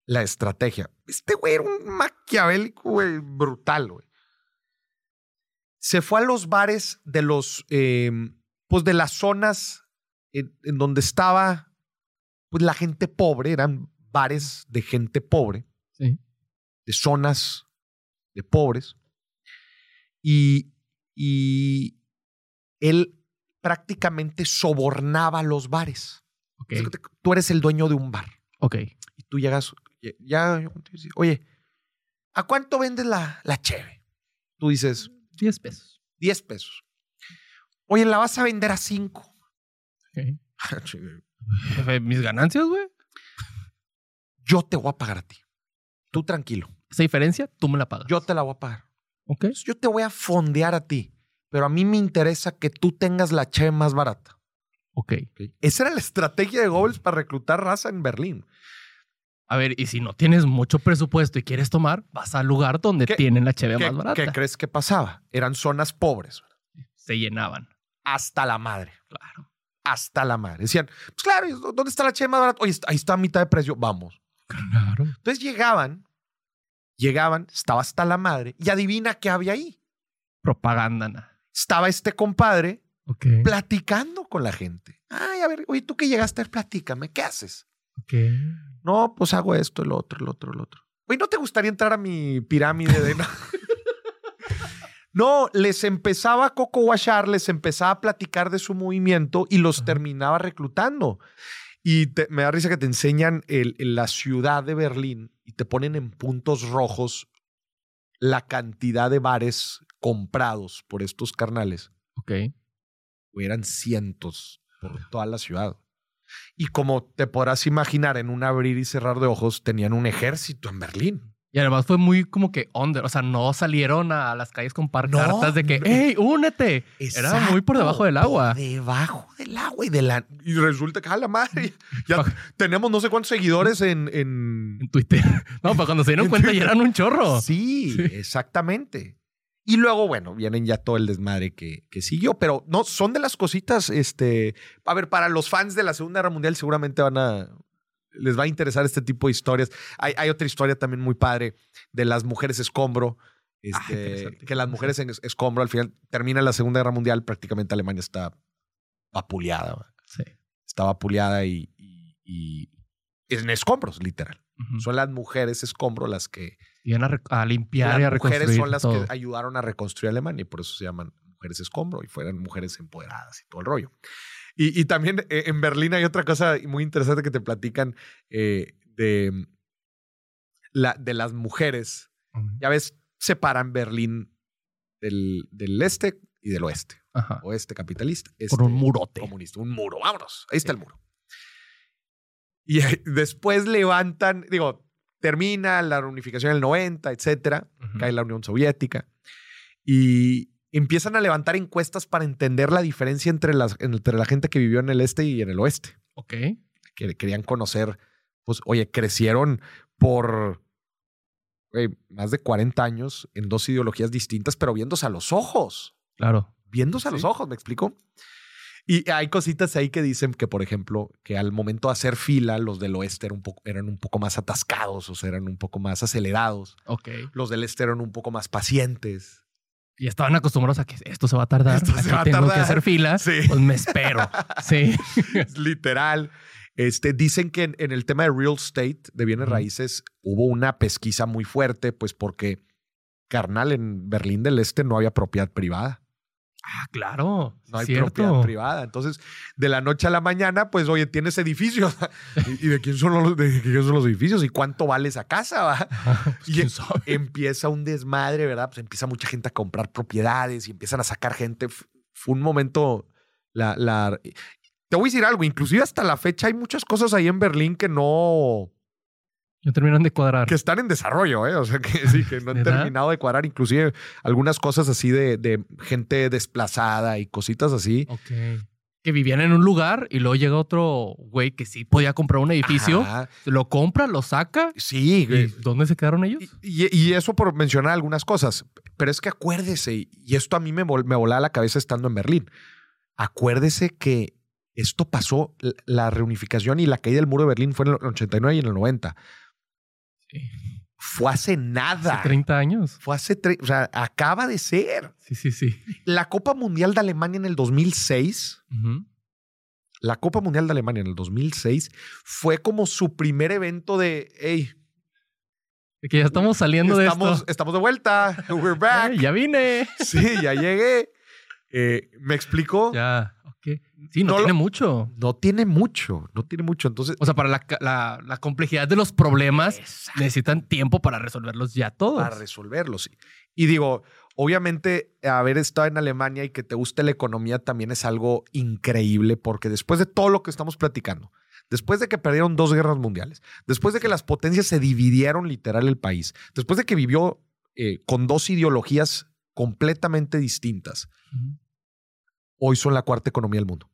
la estrategia. Este güey era un maquiavélico, güey, brutal, güey. Se fue a los bares de los, eh, pues de las zonas en, en donde estaba, pues la gente pobre, eran bares de gente pobre, Sí. de zonas de pobres. Y, y él prácticamente sobornaba los bares. Tú eres el dueño de un bar Ok. y tú llegas, ya, ya, oye, ¿a cuánto vendes la, la cheve? Tú dices, 10 pesos. 10 pesos. Oye, ¿la vas a vender a 5? Ok. Jefe, Mis ganancias, güey. Yo te voy a pagar a ti. Tú tranquilo. Esa diferencia, tú me la pagas. Yo te la voy a pagar. Ok. Entonces, yo te voy a fondear a ti. Pero a mí me interesa que tú tengas la cheve más barata. Ok. Esa era la estrategia de Goebbels para reclutar raza en Berlín. A ver, y si no tienes mucho presupuesto y quieres tomar, vas al lugar donde ¿Qué- tienen la cheve ¿Qué, más barata. qué crees que pasaba? Eran zonas pobres. Se llenaban. Hasta la madre. Claro. Hasta la madre. Decían, pues claro, ¿dónde está la cheve más barata? Oye, ahí está a mitad de precio. Vamos. Claro. Entonces llegaban, llegaban, estaba hasta la madre y adivina qué había ahí. Propaganda. na. Estaba este compadre platicando con la gente. Ay, a ver, oye, tú que llegaste, a ver, platícame, ¿qué haces? Ok. No, pues hago esto, el otro, el otro, el otro. Oye, ¿no te gustaría entrar a mi pirámide de... No, les empezaba a coco washar, les empezaba a platicar de su movimiento y los terminaba reclutando. Y te- me da risa que te enseñan el- el- la ciudad de Berlín y te ponen en puntos rojos la cantidad de bares comprados por estos carnales. Ok. Eran cientos por toda la ciudad. Y como te podrás imaginar, en un abrir y cerrar de ojos tenían un ejército en Berlín. Y además fue muy como que under. O sea, no salieron a las calles con pancartas de que. ¡hey, únete! Era muy por debajo del agua. Por debajo del agua y de la. Y resulta que, a la madre, ya tenemos no sé cuántos seguidores en. en- En Twitter. No, pero cuando se dieron En cuenta ya eran un chorro. Sí, Sí. exactamente. Y luego, bueno, vienen ya todo el desmadre que, que siguió, pero no, son de las cositas, este, a ver, para los fans de la Segunda Guerra Mundial seguramente van a, les va a interesar este tipo de historias. Hay, hay otra historia también muy padre de las mujeres escombro, este, Ah, interesante. que las mujeres en es- escombro al final termina la Segunda Guerra Mundial, prácticamente Alemania está vapuleada, Sí. está vapuleada y, y, y en escombros, literal. Son las mujeres escombro las que Iban a, a limpiar y a las mujeres reconstruir son las todo. que ayudaron a reconstruir Alemania y por eso se llaman mujeres escombro y fueran mujeres empoderadas y todo el rollo. Y, y también eh, en Berlín hay otra cosa muy interesante que te platican eh, de, la, de las mujeres. Ujú. Ya ves, separan Berlín del, del este y del oeste. Ajá. Oeste capitalista. Por este un murote. Comunista, un muro. Vámonos. Ahí está el muro. Y después levantan, digo, termina la reunificación en el 90, etcétera cae la Unión Soviética y empiezan a levantar encuestas para entender la diferencia entre, las, entre la gente que vivió en el este y en el oeste. Ok. Que querían conocer, pues, oye, crecieron por más de 40 años en dos ideologías distintas, pero viéndose a los ojos, Claro. viéndose a los ojos, ¿me explico? Y hay cositas ahí que dicen que, por ejemplo, que al momento de hacer fila, los del oeste eran un poco, eran un poco más atascados, o sea, eran un poco más acelerados. Ok. Los del este eran un poco más pacientes. Y estaban acostumbrados a que esto se va a tardar. Esto se va a tengo que hacer fila. Sí. Pues me espero. Sí. Literal. Este, dicen que en, en el tema de real estate, de bienes raíces, hubo una pesquisa muy fuerte, pues porque, carnal, en Berlín del Este no había propiedad privada. Ah, claro. No hay cierto. propiedad privada. Entonces, de la noche a la mañana, pues, oye, tienes edificios. ¿Y de quién son los, de quién son los edificios? ¿Y cuánto vale esa casa? va? Pues, Y ¿Quién sabe? empieza un desmadre, ¿verdad? Pues empieza mucha gente a comprar propiedades y empiezan a sacar gente. Fue un momento. La, la... Te voy a decir algo, inclusive hasta la fecha hay muchas cosas ahí en Berlín que no. No terminan de cuadrar. que están en desarrollo, ¿eh? O sea, que sí, que no han terminado de cuadrar. Inclusive algunas cosas así de, de gente desplazada y cositas así. Ok. Que vivían en un lugar y luego llega otro güey que sí podía comprar un edificio, Ajá. lo compra, lo saca. Sí, ¿Y güey. dónde se quedaron ellos? Y, eso por mencionar algunas cosas. Pero es que acuérdese, y esto a mí me, vol- me volaba la cabeza estando en Berlín. Acuérdese que esto pasó, la reunificación y la caída del muro de Berlín fue en el 89 y en el 90. Sí. Fue hace nada. Hace 30 años. Fue hace, o sea, acaba de ser. Sí, sí, sí. La Copa Mundial de Alemania en el 2006, Ujú. la Copa Mundial de Alemania en el 2006 fue como su primer evento de, hey, que ya estamos saliendo estamos, de esto. estamos de vuelta, we're back. Ya vine. Sí, ya llegué. Eh, ¿Me explico? Ya. Sí, no, No lo- tiene mucho. No tiene mucho, no tiene mucho. Entonces, O sea, para la, la- la complejidad de los problemas, necesitan tiempo para resolverlos ya todos. para resolverlo, sí. Y digo, obviamente, haber estado en Alemania y que te guste la economía también es algo increíble, porque después de todo lo que estamos platicando, después de que perdieron dos guerras mundiales, después de que las potencias se dividieron literal el país, después de que vivió eh, con dos ideologías completamente distintas, hoy son la cuarta economía del mundo.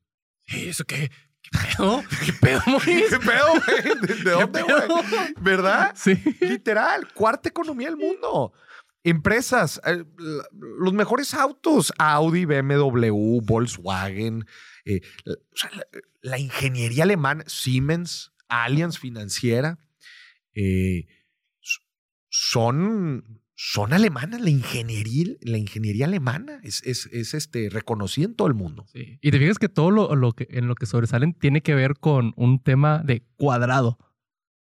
¿Y ¿Eso qué? ¿Qué pedo? ¿Qué pedo, Moris? ¿Qué pedo, güey? ¿De, de ¿Qué dónde, güey? ¿Verdad? Sí. Literal, cuarta economía del mundo. Empresas, eh, los mejores autos, Audi, BMW, Volkswagen, eh, la, ingeniería alemana, Siemens, Allianz Financiera, eh, son, son alemanas. La ingeniería, la ingeniería alemana es, es, es, este, reconocida en todo el mundo. Sí. Y te fijas que todo lo, lo que, en lo que sobresalen tiene que ver con un tema de cuadrado.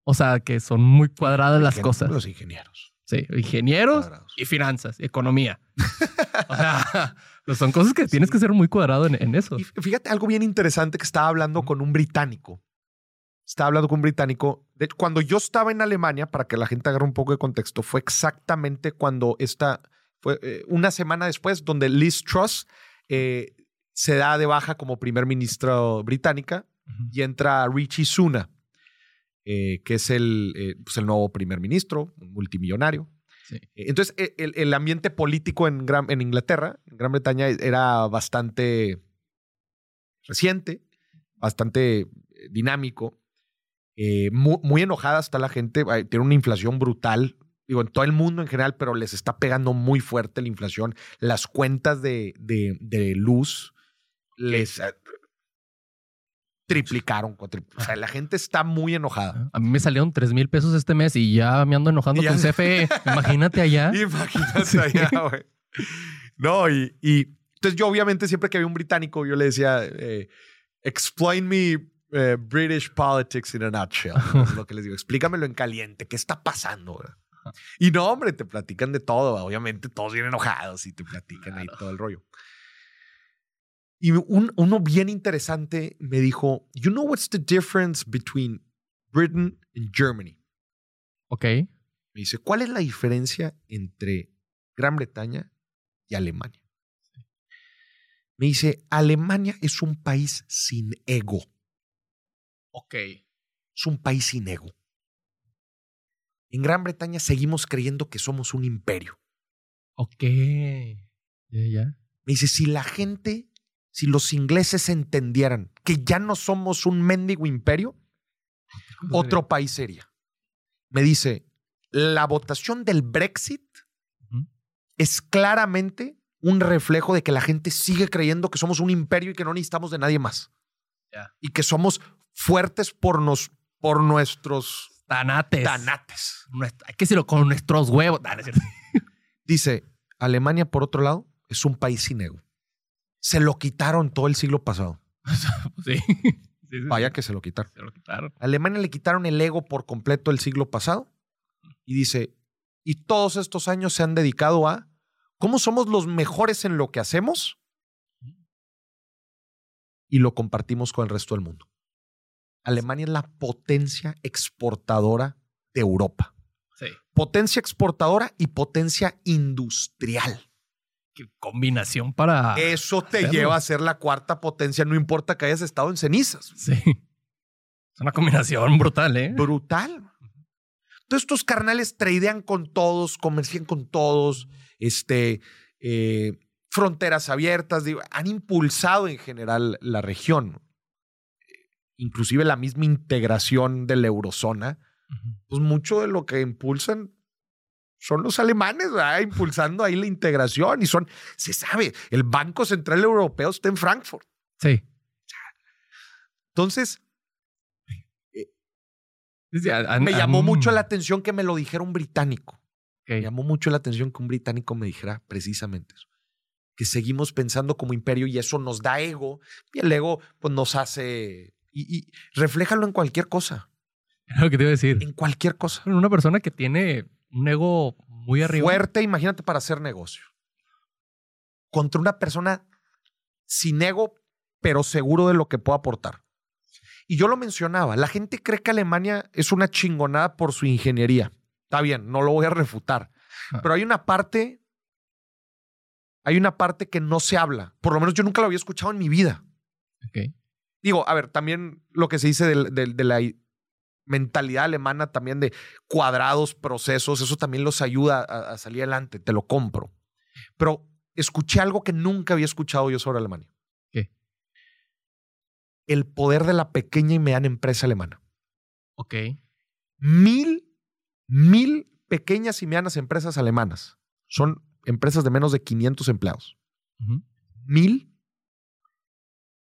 O sea, que son muy cuadradas las cosas. Los ingenieros. Sí, ingenieros Cuadrados. y finanzas, economía. o sea, son cosas que tienes que ser muy cuadrado en, en eso. Y fíjate algo bien interesante que estaba hablando con un británico. Estaba hablando con un británico. De cuando yo estaba en Alemania, para que la gente agarre un poco de contexto, fue exactamente cuando esta, fue eh, una semana después, donde Liz Truss eh, se da de baja como primer ministro británica y entra Richie Suna, eh, que es el, pues el nuevo primer ministro, un multimillonario. Sí. Entonces, e- el, el ambiente político en, Gran, en Inglaterra, en Gran Bretaña, era bastante reciente, bastante dinámico. Eh, mu- muy, enojada está la gente. Tiene una inflación brutal. Digo, en todo el mundo en general, pero les está pegando muy fuerte la inflación. Las cuentas de, de- de luz les eh, triplicaron. O sea, la gente está muy enojada. A mí me salieron 3 mil pesos este mes y ya me ando enojando Ya con. CFE. Imagínate allá. Imagínate Sí. allá, güey. No, y, y entonces yo obviamente siempre que había un británico, yo le decía, eh, explain me eh, British politics in a nutshell. Es lo que les digo, explícamelo en caliente, ¿qué está pasando? Y no, hombre, te platican de todo, obviamente todos vienen enojados y te platican ahí todo el rollo. Y un- uno bien interesante me dijo, you know what's the difference between Britain and Germany? Ok. Me dice, ¿cuál es la diferencia entre Gran Bretaña y Alemania? Me dice, Alemania es un país sin ego. Ok. Es un país sin ego. En Gran Bretaña seguimos creyendo que somos un imperio. Ok. Ya, ya. Me dice, si la gente, si los ingleses entendieran que ya no somos un mendigo imperio, otro país sería. Me dice, la votación del Brexit es claramente un reflejo de que la gente sigue creyendo que somos un imperio y que no necesitamos de nadie más. Ya. Y que somos fuertes por, nos, por nuestros Tanates. tanates. Hay que decirlo con nuestros huevos. No es cierto. Dice, Alemania, por otro lado, es un país sin ego. Se lo quitaron todo el siglo pasado. Sí. Sí, sí, sí. Vaya que se lo quitaron. Se lo quitaron. A Alemania le quitaron el ego por completo el siglo pasado y dice, y todos estos años se han dedicado a cómo somos los mejores en lo que hacemos y lo compartimos con el resto del mundo. Alemania es la potencia exportadora de Europa. Sí. Potencia exportadora y potencia industrial. Qué combinación para. Eso te hacerlo. lleva a ser la cuarta potencia, no importa que hayas estado en cenizas. Sí. Es una combinación brutal, ¿eh? Brutal. Entonces, estos carnales tradean con todos, comercian con todos, este, eh, fronteras abiertas, digo, han impulsado en general la región. Inclusive la misma integración de la eurozona, pues mucho de lo que impulsan son los alemanes, ¿verdad? impulsando ahí la integración y son, se sabe, el Banco Central Europeo está en Frankfurt. Sí. Entonces, han- me llamó mucho la atención que me lo dijera un británico. Ok. Me llamó mucho la atención que un británico me dijera precisamente eso. Que seguimos pensando como imperio y eso nos da ego. Y el ego, pues nos hace. Y, y refléjalo en cualquier cosa. Es lo que te iba a decir. En cualquier cosa. Una persona que tiene un ego muy arriba. Fuerte, imagínate para hacer negocio. Contra una persona sin ego, pero seguro de lo que puede aportar. Y yo lo mencionaba, la gente cree que Alemania es una chingonada por su ingeniería. Está bien, no lo voy a refutar. Ah. Pero hay una parte, hay una parte que no se habla. Por lo menos yo nunca lo había escuchado en mi vida. Ok. Digo, a ver, también lo que se dice de, la mentalidad alemana, también de cuadrados, procesos, eso también los ayuda a, a salir adelante, te lo compro. Pero escuché algo que nunca había escuchado yo sobre Alemania. ¿Qué? El poder de la pequeña y mediana empresa alemana. Ok. Mil, mil pequeñas y medianas empresas alemanas. Son empresas de menos de 500 empleados. Mil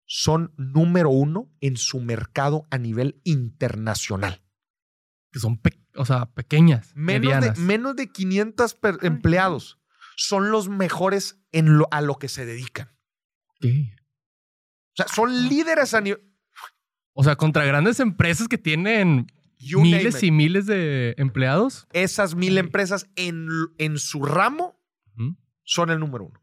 son número uno en su mercado a nivel internacional. Que son, pe- o sea, pequeñas, Menos medianas. de, menos de 500 per- empleados son los mejores en lo, a lo que se dedican. Ok. O sea, son líderes a nivel... O sea, contra grandes empresas que tienen you miles y miles de empleados. Esas mil empresas en, en su ramo son el número uno.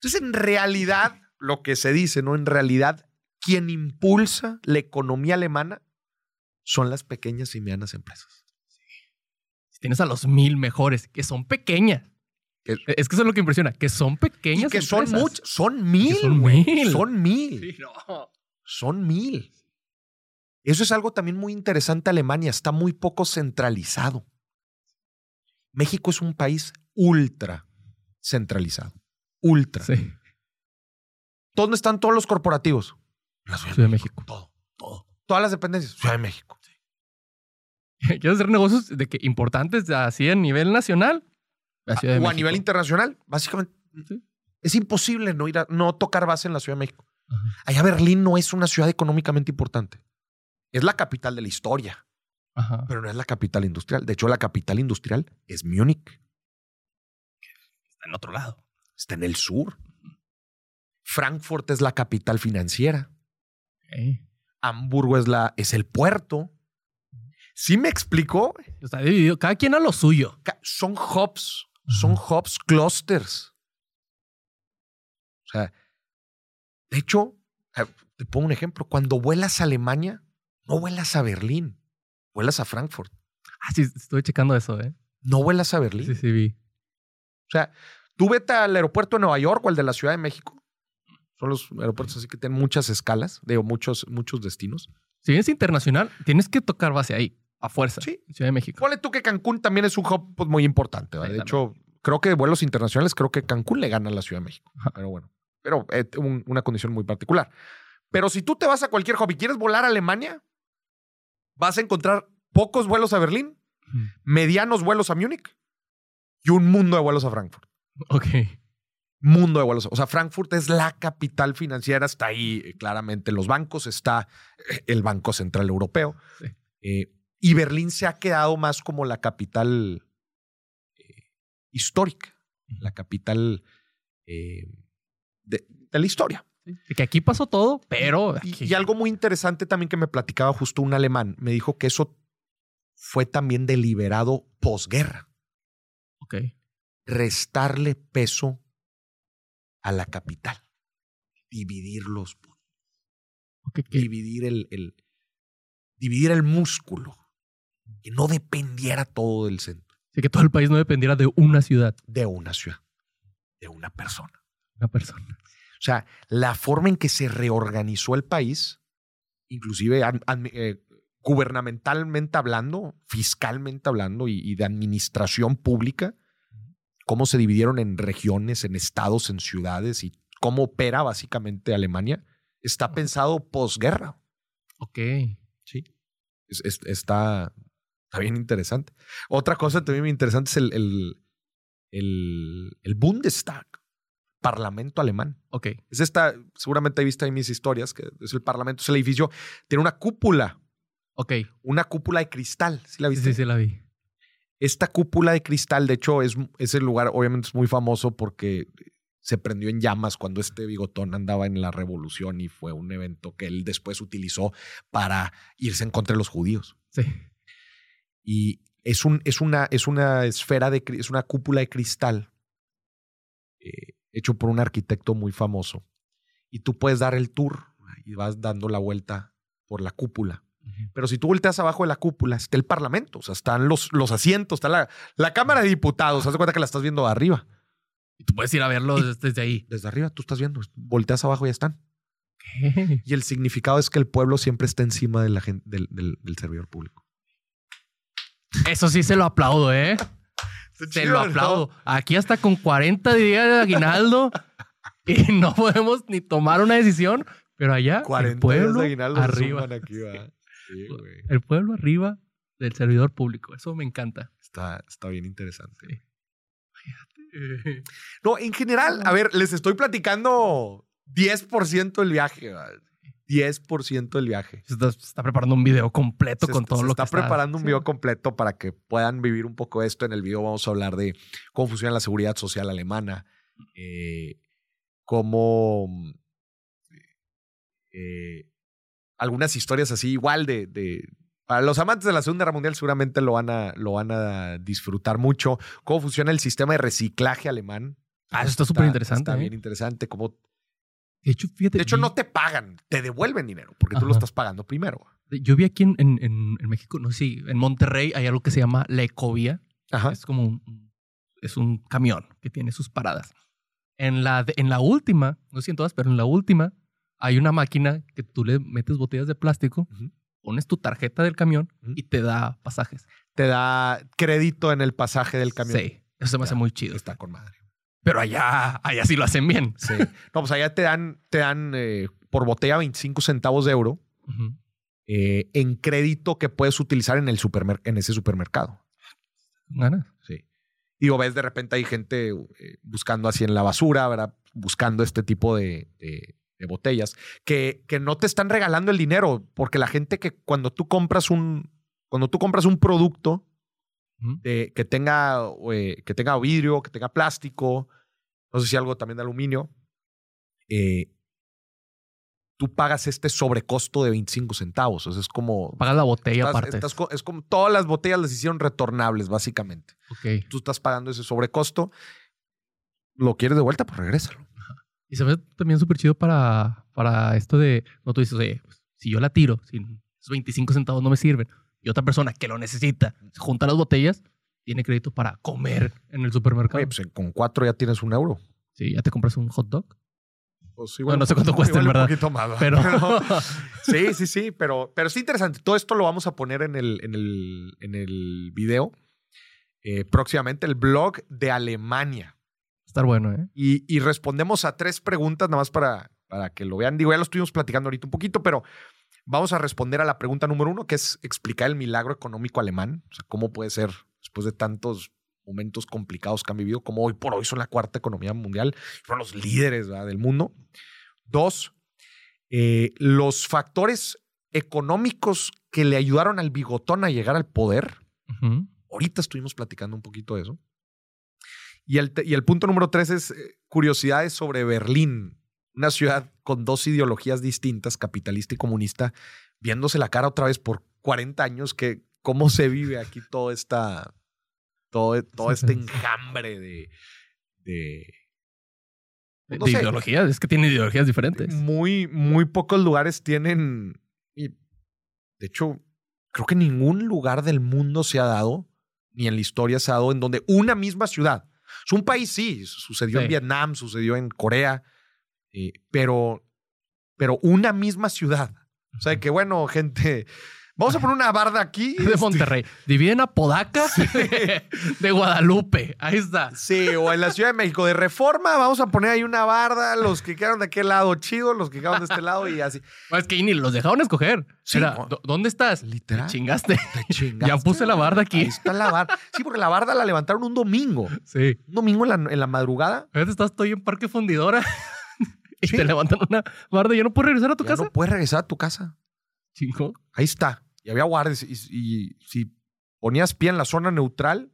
Entonces, en realidad, lo que se dice, ¿no? En realidad, quien impulsa la economía alemana son las pequeñas y medianas empresas. Si tienes a los mil mejores, que son pequeñas. Que- Es que eso es lo que impresiona, que son Y pequeñas. que son empresas. muchos, son mil. son mil. Son mil. Sí, no. Son mil. Eso es algo también muy interesante. Alemania está muy poco centralizado. México es un país ultra centralizado. Ultra. Sí. ¿Dónde están todos los corporativos? La Ciudad de México. Todo, todo. Todas las dependencias. Ciudad de México. ¿Quieres hacer negocios de que importantes así a nivel nacional? La Ciudad de o a nivel internacional. Básicamente, Sí. es imposible no ir a, no tocar base en la Ciudad de México. Ajá. Allá Berlín no es una ciudad económicamente importante. Es la capital de la historia, Ajá. pero no es la capital industrial. De hecho, la capital industrial es Múnich. Está en otro lado. Está en el sur. Frankfurt es la capital financiera. Hamburgo es, la, es el puerto. ¿Sí me? Está dividido. Cada quien a lo suyo. Son hubs, son hubs clusters. O sea, de hecho, te pongo un ejemplo. Cuando vuelas a Alemania, no vuelas a Berlín, vuelas a Frankfurt. Ah, sí, estoy checando eso, ¿eh? No vuelas a Berlín. Sí, sí, vi. O sea, tú vete al aeropuerto de Nueva York o al de la Ciudad de México. Son los aeropuertos así que tienen muchas escalas, digo, muchos, muchos destinos. Si vienes internacional, tienes que tocar base ahí, a fuerza. Sí. Ciudad de México. Ponle tú que Cancún también es un hub pues, muy importante. de hecho, creo que vuelos internacionales, creo que Cancún le gana a la Ciudad de México. Ajá. Pero bueno, pero es un- una condición muy particular. Pero si tú te vas a cualquier hub y quieres volar a Alemania, vas a encontrar pocos vuelos a Berlín, medianos vuelos a Múnich y un mundo de vuelos a Frankfurt. Ok. Mundo de vuelos. O sea, Frankfurt es la capital financiera. Está ahí eh, claramente los bancos, está eh, el Banco Central Europeo. Sí. Eh, y Berlín se ha quedado más como la capital eh, histórica, la capital eh, de, de la historia. Sí, Que aquí pasó todo, pero Y, aquí- y algo muy interesante también que me platicaba justo un alemán, me dijo que eso fue también deliberado posguerra, Ok. Restarle peso a la capital. dividir los puntos, dividir el, el- dividir el músculo, que no dependiera todo del centro, sí, que todo el país no dependiera de una ciudad, de una ciudad, de una persona. una persona. O sea, la forma en que se reorganizó el país, inclusive eh, gubernamentalmente hablando, fiscalmente hablando y, y de administración pública, cómo se dividieron en regiones, en estados, en ciudades y cómo opera básicamente Alemania, está pensado posguerra. Ok. Sí. Es- es- está, está bien interesante. Otra cosa también muy interesante es el, el, el, el Bundestag, Parlamento alemán. Ok. Es esta, seguramente he visto ahí mis historias, que es el Parlamento, es el edificio, tiene una cúpula, Ok. una cúpula de cristal. ¿Sí la Sí, viste? sí, sí, la vi. Esta cúpula de cristal, de hecho, es, es el lugar, obviamente es muy famoso porque se prendió en llamas cuando este bigotón andaba en la revolución y fue un evento que él después utilizó para irse en contra de los judíos. Sí. Y es, un, es, una, es una esfera de, es una cúpula de cristal eh, hecho por un arquitecto muy famoso. Y tú puedes dar el tour y vas dando la vuelta por la cúpula. Pero si tú volteas abajo de la cúpula, está el parlamento, o sea, están los, los asientos, está la, la Cámara de Diputados. Haz de cuenta que la estás viendo arriba. Y tú puedes ir a verlo des- desde ahí. Desde arriba tú estás viendo, volteas abajo y ya están. Y el significado es que el pueblo siempre está encima de la gen- del, del- del servidor público. Eso sí se lo aplaudo, ¿eh? Se lo aplaudo. Aquí hasta con 40 días de aguinaldo y no podemos ni tomar una decisión, pero allá 40 el pueblo días de aguinaldo arriba. aquí, ¿va? Sí, güey. El pueblo arriba del servidor público. Eso me encanta. Está, está bien interesante. Sí. No, en general, a ver, les estoy platicando 10% del viaje. ¿va? 10% del viaje. Se está, se está preparando un video completo Se con está- todo se lo está que preparando un video completo para que puedan vivir un poco esto. En el video vamos a hablar de cómo funciona la seguridad social alemana, eh, cómo eh, algunas historias así igual de, de- para los amantes de la Segunda Guerra Mundial seguramente lo van a lo van a disfrutar mucho. Cómo funciona el sistema de reciclaje alemán. Ah, eso está súper interesante. Está ¿eh? bien interesante. Cómo, De hecho, fíjate. de hecho, vi- no te pagan, te devuelven dinero porque tú lo estás pagando primero. Yo vi aquí en, en- México, no sé si en Monterrey hay algo que se llama la ecovía. Ajá. Es como un, es un camión que tiene sus paradas. En la, en la última, no sé si en todas, pero en la última hay una máquina que tú le metes botellas de plástico, pones tu tarjeta del camión y te da pasajes. Te da crédito en el pasaje del camión. Sí, eso se me hace muy chido. Está con madre. Pero allá, allá sí lo hacen bien. Sí. No, pues allá te dan, te dan eh, por botella 25 centavos de euro eh, en crédito que puedes utilizar en, el supermer- en ese supermercado. Ganas. Sí. Digo, ves de repente hay gente eh, buscando así en la basura, ¿verdad? Buscando este tipo de, de- de botellas que, que no te están regalando el dinero, porque la gente que cuando tú compras un, cuando tú compras un producto de- que, tenga, eh, que tenga vidrio, que tenga plástico, no sé si algo también de aluminio, eh, tú pagas este sobrecosto de 25 centavos. O sea, es como... Pagas la botella estás- aparte. estás es como todas las botellas las hicieron retornables, básicamente. Ok. Tú estás pagando ese sobrecosto. Lo quieres de vuelta, pues regrésalo. Y se ve también súper chido para, para esto de, no tú dices, oye, pues, si yo la tiro, si esos 25 centavos no me sirven, y otra persona que lo necesita se junta las botellas, tiene crédito para comer en el supermercado. Oye, pues con cuatro ya tienes un euro. Sí, ya te compras un hot dog. Pues Bueno, no sé cuánto cuesta, en igual un verdad. poquito más, Sí, sí, sí, pero, pero es interesante. Todo esto lo vamos a poner en el, en el, en el video. eh, próximamente, el blog de Alemania. Estar bueno, ¿eh? Y, y respondemos a tres preguntas, nada más para, para que lo vean. Digo, ya lo estuvimos platicando ahorita un poquito, pero vamos a responder a la pregunta número uno, que es explicar el milagro económico alemán. O sea, cómo puede ser, después de tantos momentos complicados que han vivido, como hoy por hoy son la cuarta economía mundial, fueron los líderes ¿verdad? del mundo. Dos, eh, los factores económicos que le ayudaron al bigotón a llegar al poder. Ahorita estuvimos platicando un poquito de eso. Y el, y el punto número tres es eh, curiosidades sobre Berlín, una ciudad con dos ideologías distintas, capitalista y comunista, viéndose la cara otra vez por 40 años, que cómo se vive aquí toda esta, todo, todo Sí, este enjambre de, de, De, no de sé. ideologías, es que tiene ideologías diferentes. Muy, muy pocos lugares tienen. y, de hecho, creo que ningún lugar del mundo se ha dado, ni en la historia se ha dado, en donde una misma ciudad. Es un país, sí, sucedió en. Vietnam, sucedió en Corea, eh, pero, pero una misma ciudad. O sea, que bueno, gente, vamos a poner una barda aquí. De este, Monterrey. Dividen a Podaca de Guadalupe. Ahí está. Sí, o en la Ciudad de México de Reforma, vamos a poner ahí una barda, los que quedaron de aquel lado chido, los que quedaron de este lado y así. Es que ni los dejaron escoger. Sí, Era, no. "¿Dó- ¿dónde estás? Literal. Te chingaste. Te chingaste. Ya puse la barda aquí. Ahí está la barda. Sí, porque la barda la levantaron un domingo. Sí. Un domingo en la, en la madrugada. Ahorita estás ahí en Parque Fundidora y Sí. te levantan una barda y ya no puedes regresar a tu Ya casa. no puedes regresar a tu casa. Chingo. Ahí está. Y había guardias. Y, y si ponías pie en la zona neutral,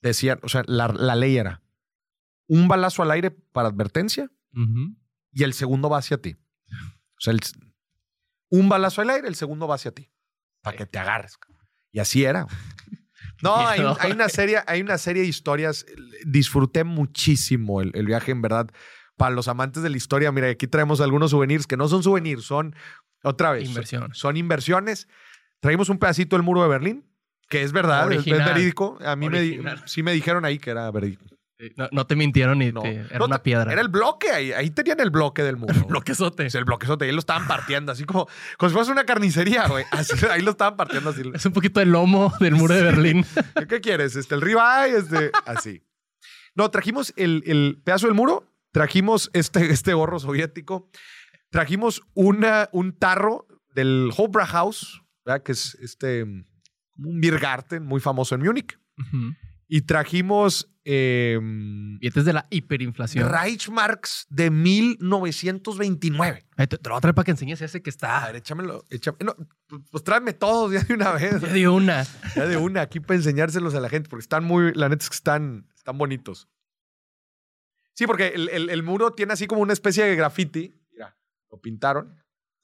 decían, o sea, la, la ley era un balazo al aire para advertencia y el segundo va hacia ti. O sea, el- un balazo al aire, el segundo va hacia ti. Para que te agarres. Y así era. No, hay, un- hay una serie, hay una serie de historias. Disfruté muchísimo el, el viaje, en verdad. Para los amantes de la historia, mira, aquí traemos algunos souvenirs que no son souvenirs, son otra vez. Inversiones. Son inversiones. Traímos un pedacito del muro de Berlín, que es verdad, es- es, Original. verídico. A mí me, Original. sí me dijeron ahí que era verídico. No, no te mintieron ni No. te- era No, una piedra. Era el bloque, ahí, ahí tenían el bloque del muro. bloquezote. Es el bloquezote, ahí lo estaban partiendo, así como, como si fuese una carnicería, güey. Así, ahí lo estaban partiendo así. Es un poquito el lomo del muro de Berlín. ¿Qué quieres? Este, el ribeye, este, así. No, trajimos el, el pedazo del muro, trajimos este, este gorro soviético, trajimos una, un tarro del Hofbräu House, ¿verdad? que es este, un Biergarten muy famoso en Múnich, Ujú. y trajimos eh, Billetes de la hiperinflación. Reichsmarks de 1929. Ay, te, te lo voy a traer para que enseñes ese que A está. ver, échamelo. échame- no, pues tráeme todos ya de una vez. Ya dio una. Ya de una aquí para enseñárselos a la gente, porque están muy, la neta es que están, están bonitos. Sí, porque el, el- el muro tiene así como una especie de graffiti. Lo pintaron.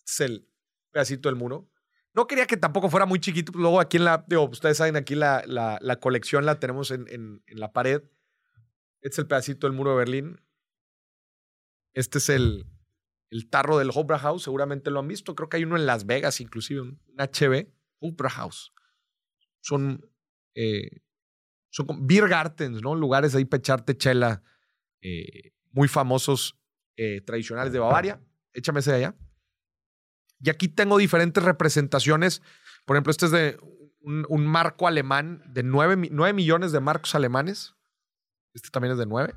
Es el pedacito del muro. No quería que tampoco fuera muy chiquito. pues Luego aquí en la, ustedes saben, aquí la, la, colección la tenemos en, en, la pared. Este es el pedacito del muro de Berlín. Este es el, el tarro del Opera House. Seguramente lo han visto. Creo que hay uno en Las Vegas, inclusive, un HB. Opera House. Son, eh, son beer gardens, ¿no? Lugares ahí para echarte chela eh, muy famosos, eh, tradicionales de Bavaria. Échame ese de allá. Y aquí tengo diferentes representaciones. Por ejemplo, este es de un, un marco alemán de 9, millones de marcos alemanes. Este también es de 9.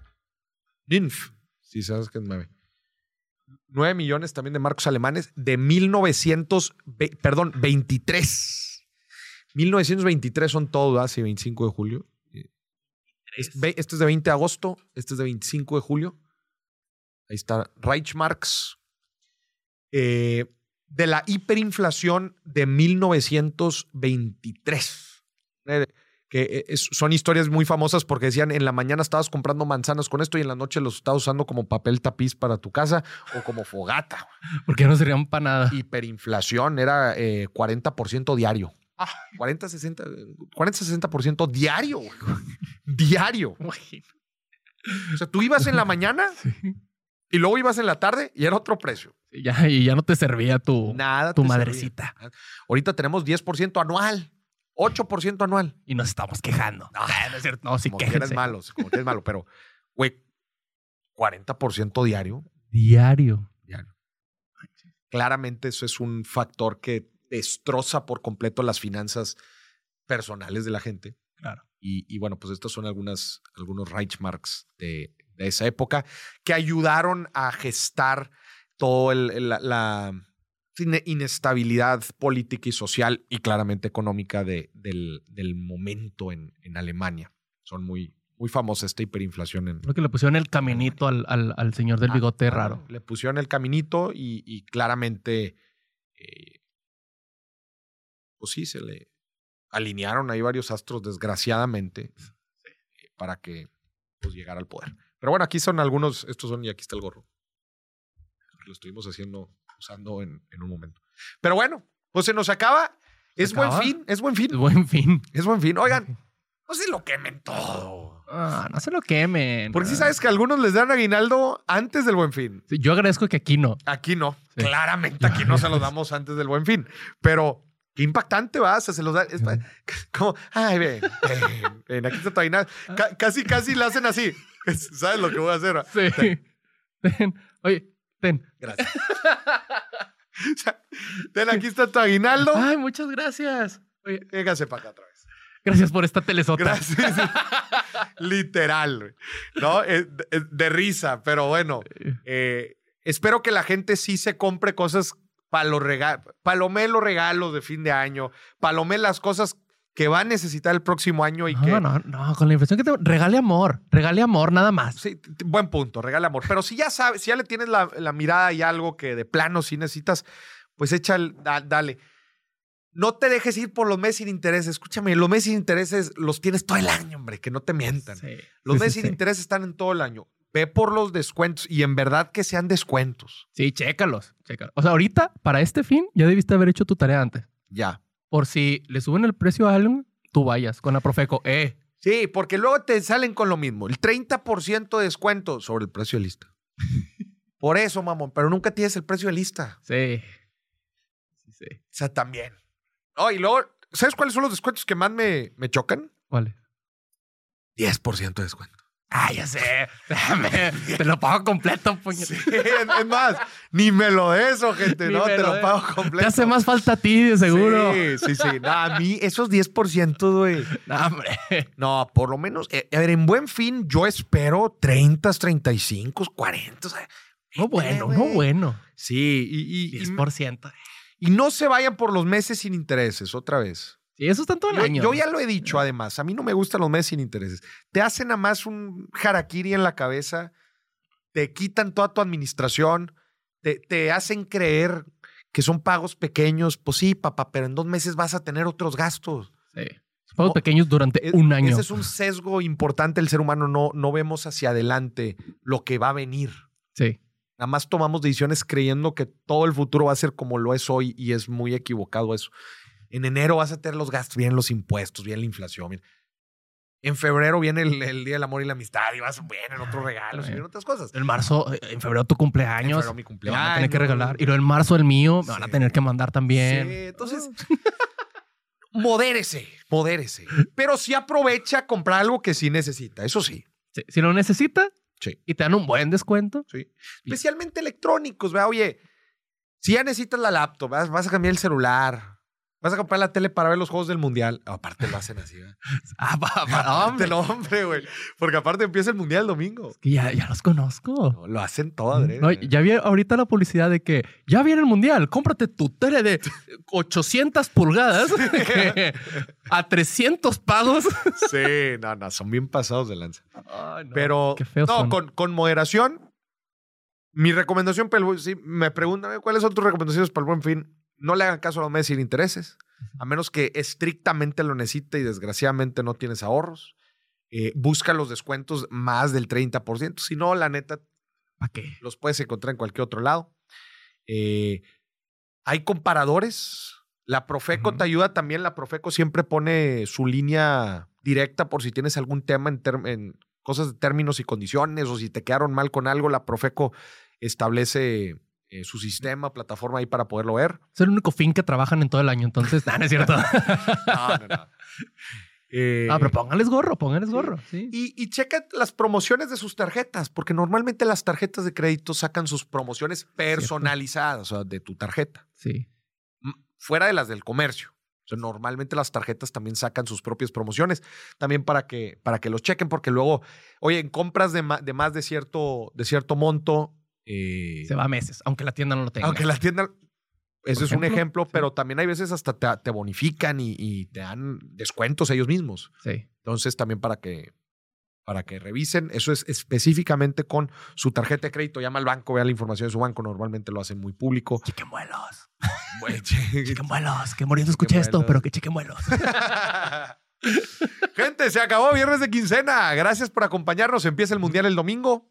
NINF, si sabes que es 9. 9 millones también de marcos alemanes de 1900, ve- perdón, 23. 1923 son todos, ¿verdad? Sí, 25 de julio. Este es de 20 de agosto, este es de 25 de julio. Ahí está Reichsmarks. Eh, de la hiperinflación de 1923. Eh, que eh, es- son historias muy famosas porque decían en la mañana estabas comprando manzanas con esto y en la noche los estabas usando como papel tapiz para tu casa o como fogata. Porque no serían para nada. Hiperinflación era eh, 40% diario. Ah. 40, 60, 40, 60% diario. diario. O sea, tú ibas en la mañana y luego ibas en la tarde y era otro precio. Sí, ya, y ya no te servía tu, Nada. tu servía. madrecita. Ahorita tenemos 10% anual, 8% anual. Y nos estamos quejando. No, no es cierto. No, sí, como que eres quéjense. malo, como que eres malo, pero, güey, 40% diario. Diario. diario. Claramente eso es un factor que destroza por completo las finanzas personales de la gente. Claro. Y, y bueno, pues estos son algunas, algunos Reichsmarks de, de esa época que ayudaron a gestar toda la, la ine- inestabilidad política y social y claramente económica de, del, del momento en, en Alemania. Son muy, muy famosas esta hiperinflación en, Creo que le pusieron el caminito al, al, al señor del Ah, bigote raro. Le pusieron el caminito y, y claramente, eh, pues sí, se le alinearon ahí varios astros, desgraciadamente, eh, para que pues, llegara al poder. Pero bueno, aquí son algunos, estos son, y aquí está el gorro. Lo estuvimos haciendo, usando en, en un momento. Pero bueno, pues se nos acaba. ¿Se Es buen fin, es buen fin, Buen fin. es buen fin. Oigan, no se lo quemen todo. Ah, no se lo quemen. Porque si Ah. sabes que algunos les dan aguinaldo antes del buen fin. Sí, Yo agradezco que aquí no. Aquí no. Sí. Claramente aquí no se los damos antes del buen fin. Pero qué impactante va. O sea, se los da. es como, ay, ven, ven, ven, aquí está tu aguinaldo. Casi, casi le hacen así. ¿Sabes lo que voy a hacer? Sí. Ten. Oye, ten. Gracias. Ten, aquí está tu aguinaldo. Ay, muchas gracias. Oye, Véngase para acá otra vez. gracias por esta telesota. Gracias. Literal, güey. ¿no? De, es de risa, pero bueno. eh, espero que la gente sí se compre cosas para los regalos. Palomé los regalos de fin de año. Palomé las cosas que va a necesitar el próximo año y que. No, no, no, con la inflación que te... Regale amor. Regale amor, nada más. Sí, buen punto, regala amor. Pero si ya sabes, si ya le tienes la, la mirada y algo que de plano sí necesitas, pues echa el- da- dale. No te dejes ir por los meses sin intereses. Escúchame, los meses sin intereses los tienes todo el año, hombre, que no te mientan. Sí. Los Sí, meses sin intereses están en todo el año. Ve por los descuentos y en verdad que sean descuentos. Sí, chécalos, chécalos. O sea, ahorita, para este fin, ya debiste haber hecho tu tarea antes. Ya. Por si le suben el precio a algo, tú vayas con la Profeco. Eh, Sí, porque luego te salen con lo mismo. El 30% de descuento sobre el precio de lista. Por eso, mamón, pero nunca tienes el precio de lista. sí. Sí, sí. O sea, también. Oh, y luego, ¿sabes cuáles son los descuentos que más me, me chocan? ¿Cuál es? 10% de descuento. Ah, ya sé. Te lo pago completo, puñet. Sí, es, más, ni me lo des, gente, Ni no, te lo pago completo. Te hace más falta a ti, de seguro. Sí, sí, sí. No, a mí esos 10%, güey. No, hombre. No, por lo menos, eh, a ver, en buen fin, yo espero 30, 35, 40. o sea, No bueno, no güey. bueno. Sí, y, y- y- 10%. y no se vayan por los meses sin intereses, otra vez. Sí, eso está en todo el Yo, año. yo ya lo he dicho, además. A mí no me gustan los meses sin intereses. Te hacen nada más un harakiri en la cabeza, te quitan toda tu administración, te, te hacen creer que son pagos pequeños. Pues sí, papá, pero en dos meses vas a tener otros gastos. Sí. Pagos pequeños durante Es- un año. Ese es un sesgo importante del ser humano. No, no vemos hacia adelante lo que va a venir. Sí. Nada más tomamos decisiones creyendo que todo el futuro va a ser como lo es hoy y es muy equivocado eso. En enero vas a tener los gastos, vienen los impuestos, viene la inflación. viene- En febrero viene el, el Día del Amor y la Amistad y vas, vienen otros regalos y vienen otras cosas. En marzo, eh, en febrero tu En cumpleaños. febrero mi Me cumpleaños. van a tener que regalar. Y luego en marzo el mío, me van a tener que mandar también. Sí, entonces, modérese, modérese. Pero sí aprovecha a comprar algo que sí necesita, eso sí. Sí, Si lo necesita Sí. y te dan un buen descuento, Sí. Especialmente electrónicos, ¿verdad? Oye, si ya necesitas la laptop, vas, vas a cambiar el celular, vas a comprar la tele para ver los juegos del mundial. Aparte lo hacen así, ¿verdad? ah, pa- pa- Aparte, hombre, no, hombre, güey. Porque aparte empieza el mundial el domingo. que ya, ya los conozco. No, lo hacen todo adrede. No, ya vi ahorita la publicidad de que ya viene el mundial, cómprate tu tele de 800 pulgadas que a 300 pagos. Sí, no, no, son bien pasados de lanza. Ay, no, Pero, qué feos no, con, con moderación. Mi recomendación, para el sí, me preguntan cuáles son tus recomendaciones para el buen fin. No le hagan caso a los meses sin intereses, a menos que estrictamente lo necesite y desgraciadamente no tienes ahorros. Eh, busca los descuentos más del 30%. Si no, la neta, ¿Para qué? los puedes encontrar en cualquier otro lado. Eh, hay comparadores. La Profeco te ayuda también. La Profeco siempre pone su línea directa por si tienes algún tema en, en cosas de términos y condiciones o si te quedaron mal con algo. La Profeco establece eh, su sistema, plataforma ahí para poderlo ver. Es el único fin que trabajan en todo el año, entonces, no, no es cierto. No, no, no. Eh, ah, pero pónganles gorro, pónganles gorro. Sí. Y, y checa las promociones de sus tarjetas, porque normalmente las tarjetas de crédito sacan sus promociones personalizadas, o sea, de tu tarjeta. Sí. fuera de las del comercio. O sea, normalmente las tarjetas también sacan sus propias promociones, también para que, para que los chequen, porque luego, oye, en compras de, ma- de más de cierto, de cierto monto, eh, Se va a meses, aunque la tienda no lo tenga. aunque la tienda, ese es un ejemplo, pero también hay veces hasta te, te bonifican y, y te dan descuentos ellos mismos. Sí. Entonces, también para que, para que revisen, eso es específicamente con su tarjeta de crédito. Llama al banco, vea la información de su banco, normalmente lo hacen muy público. Chequen vuelos. Bueno, Chequen vuelos. Que muriendo escuché esto, vuelos. pero que chequen vuelos. Gente, se acabó viernes de quincena. Gracias por acompañarnos. Empieza el mundial el domingo.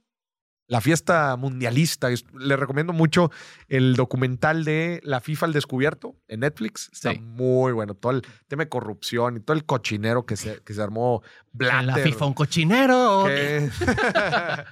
La fiesta mundialista. Le recomiendo mucho el documental de La FIFA al descubierto en Netflix. Está Sí. muy bueno. Todo el tema de corrupción y todo el cochinero que se, que se armó Blatter. La FIFA un cochinero. que-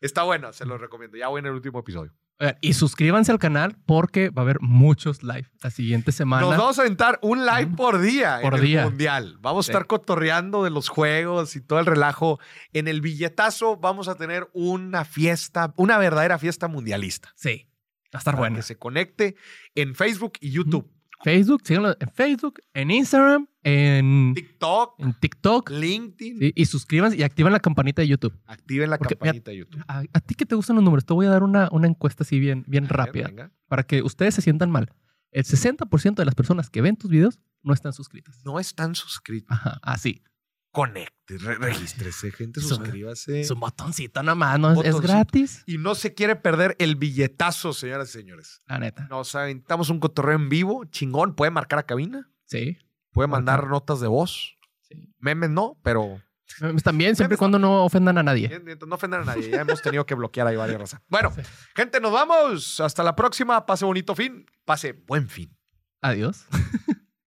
Está bueno, se lo recomiendo. Ya voy en el último episodio. Y suscríbanse al canal porque va a haber muchos live la siguiente semana. Nos vamos a aventar un live por día Por en día. el mundial. Vamos a estar cotorreando de los juegos y todo el relajo. En el billetazo vamos a tener una fiesta, una verdadera fiesta mundialista. Sí. Va a estar bueno. Que se conecte en Facebook y YouTube, Facebook, síganlo en Facebook, en Instagram, en, TikTok, en TikTok. LinkedIn. Sí, y suscríbanse y activen la campanita de YouTube. Activen la Porque, mira, campanita de YouTube. A, a ti que te gustan los números, te voy a dar una, una encuesta así bien, bien A rápida para que ustedes se sientan mal. El 60% de las personas que ven tus videos no están suscritas. No están suscritos. Ajá, así. Conecte, re- regístrese, gente, Su- suscríbase. Es un botoncito nomás, ¿no? Es- gratis. Y no se quiere perder el billetazo, señoras y señores. La neta. Nos aventamos un cotorreo en vivo, chingón. Puede marcar a cabina, Sí. puede mandar notas de voz. sí. Memes no, pero Memes También, siempre y cuando no ofendan a nadie. no ofender a nadie. Ya hemos tenido que bloquear ahí varias razas. Bueno, gente, nos vamos. Hasta la próxima. Pase bonito fin. Pase buen fin. Adiós.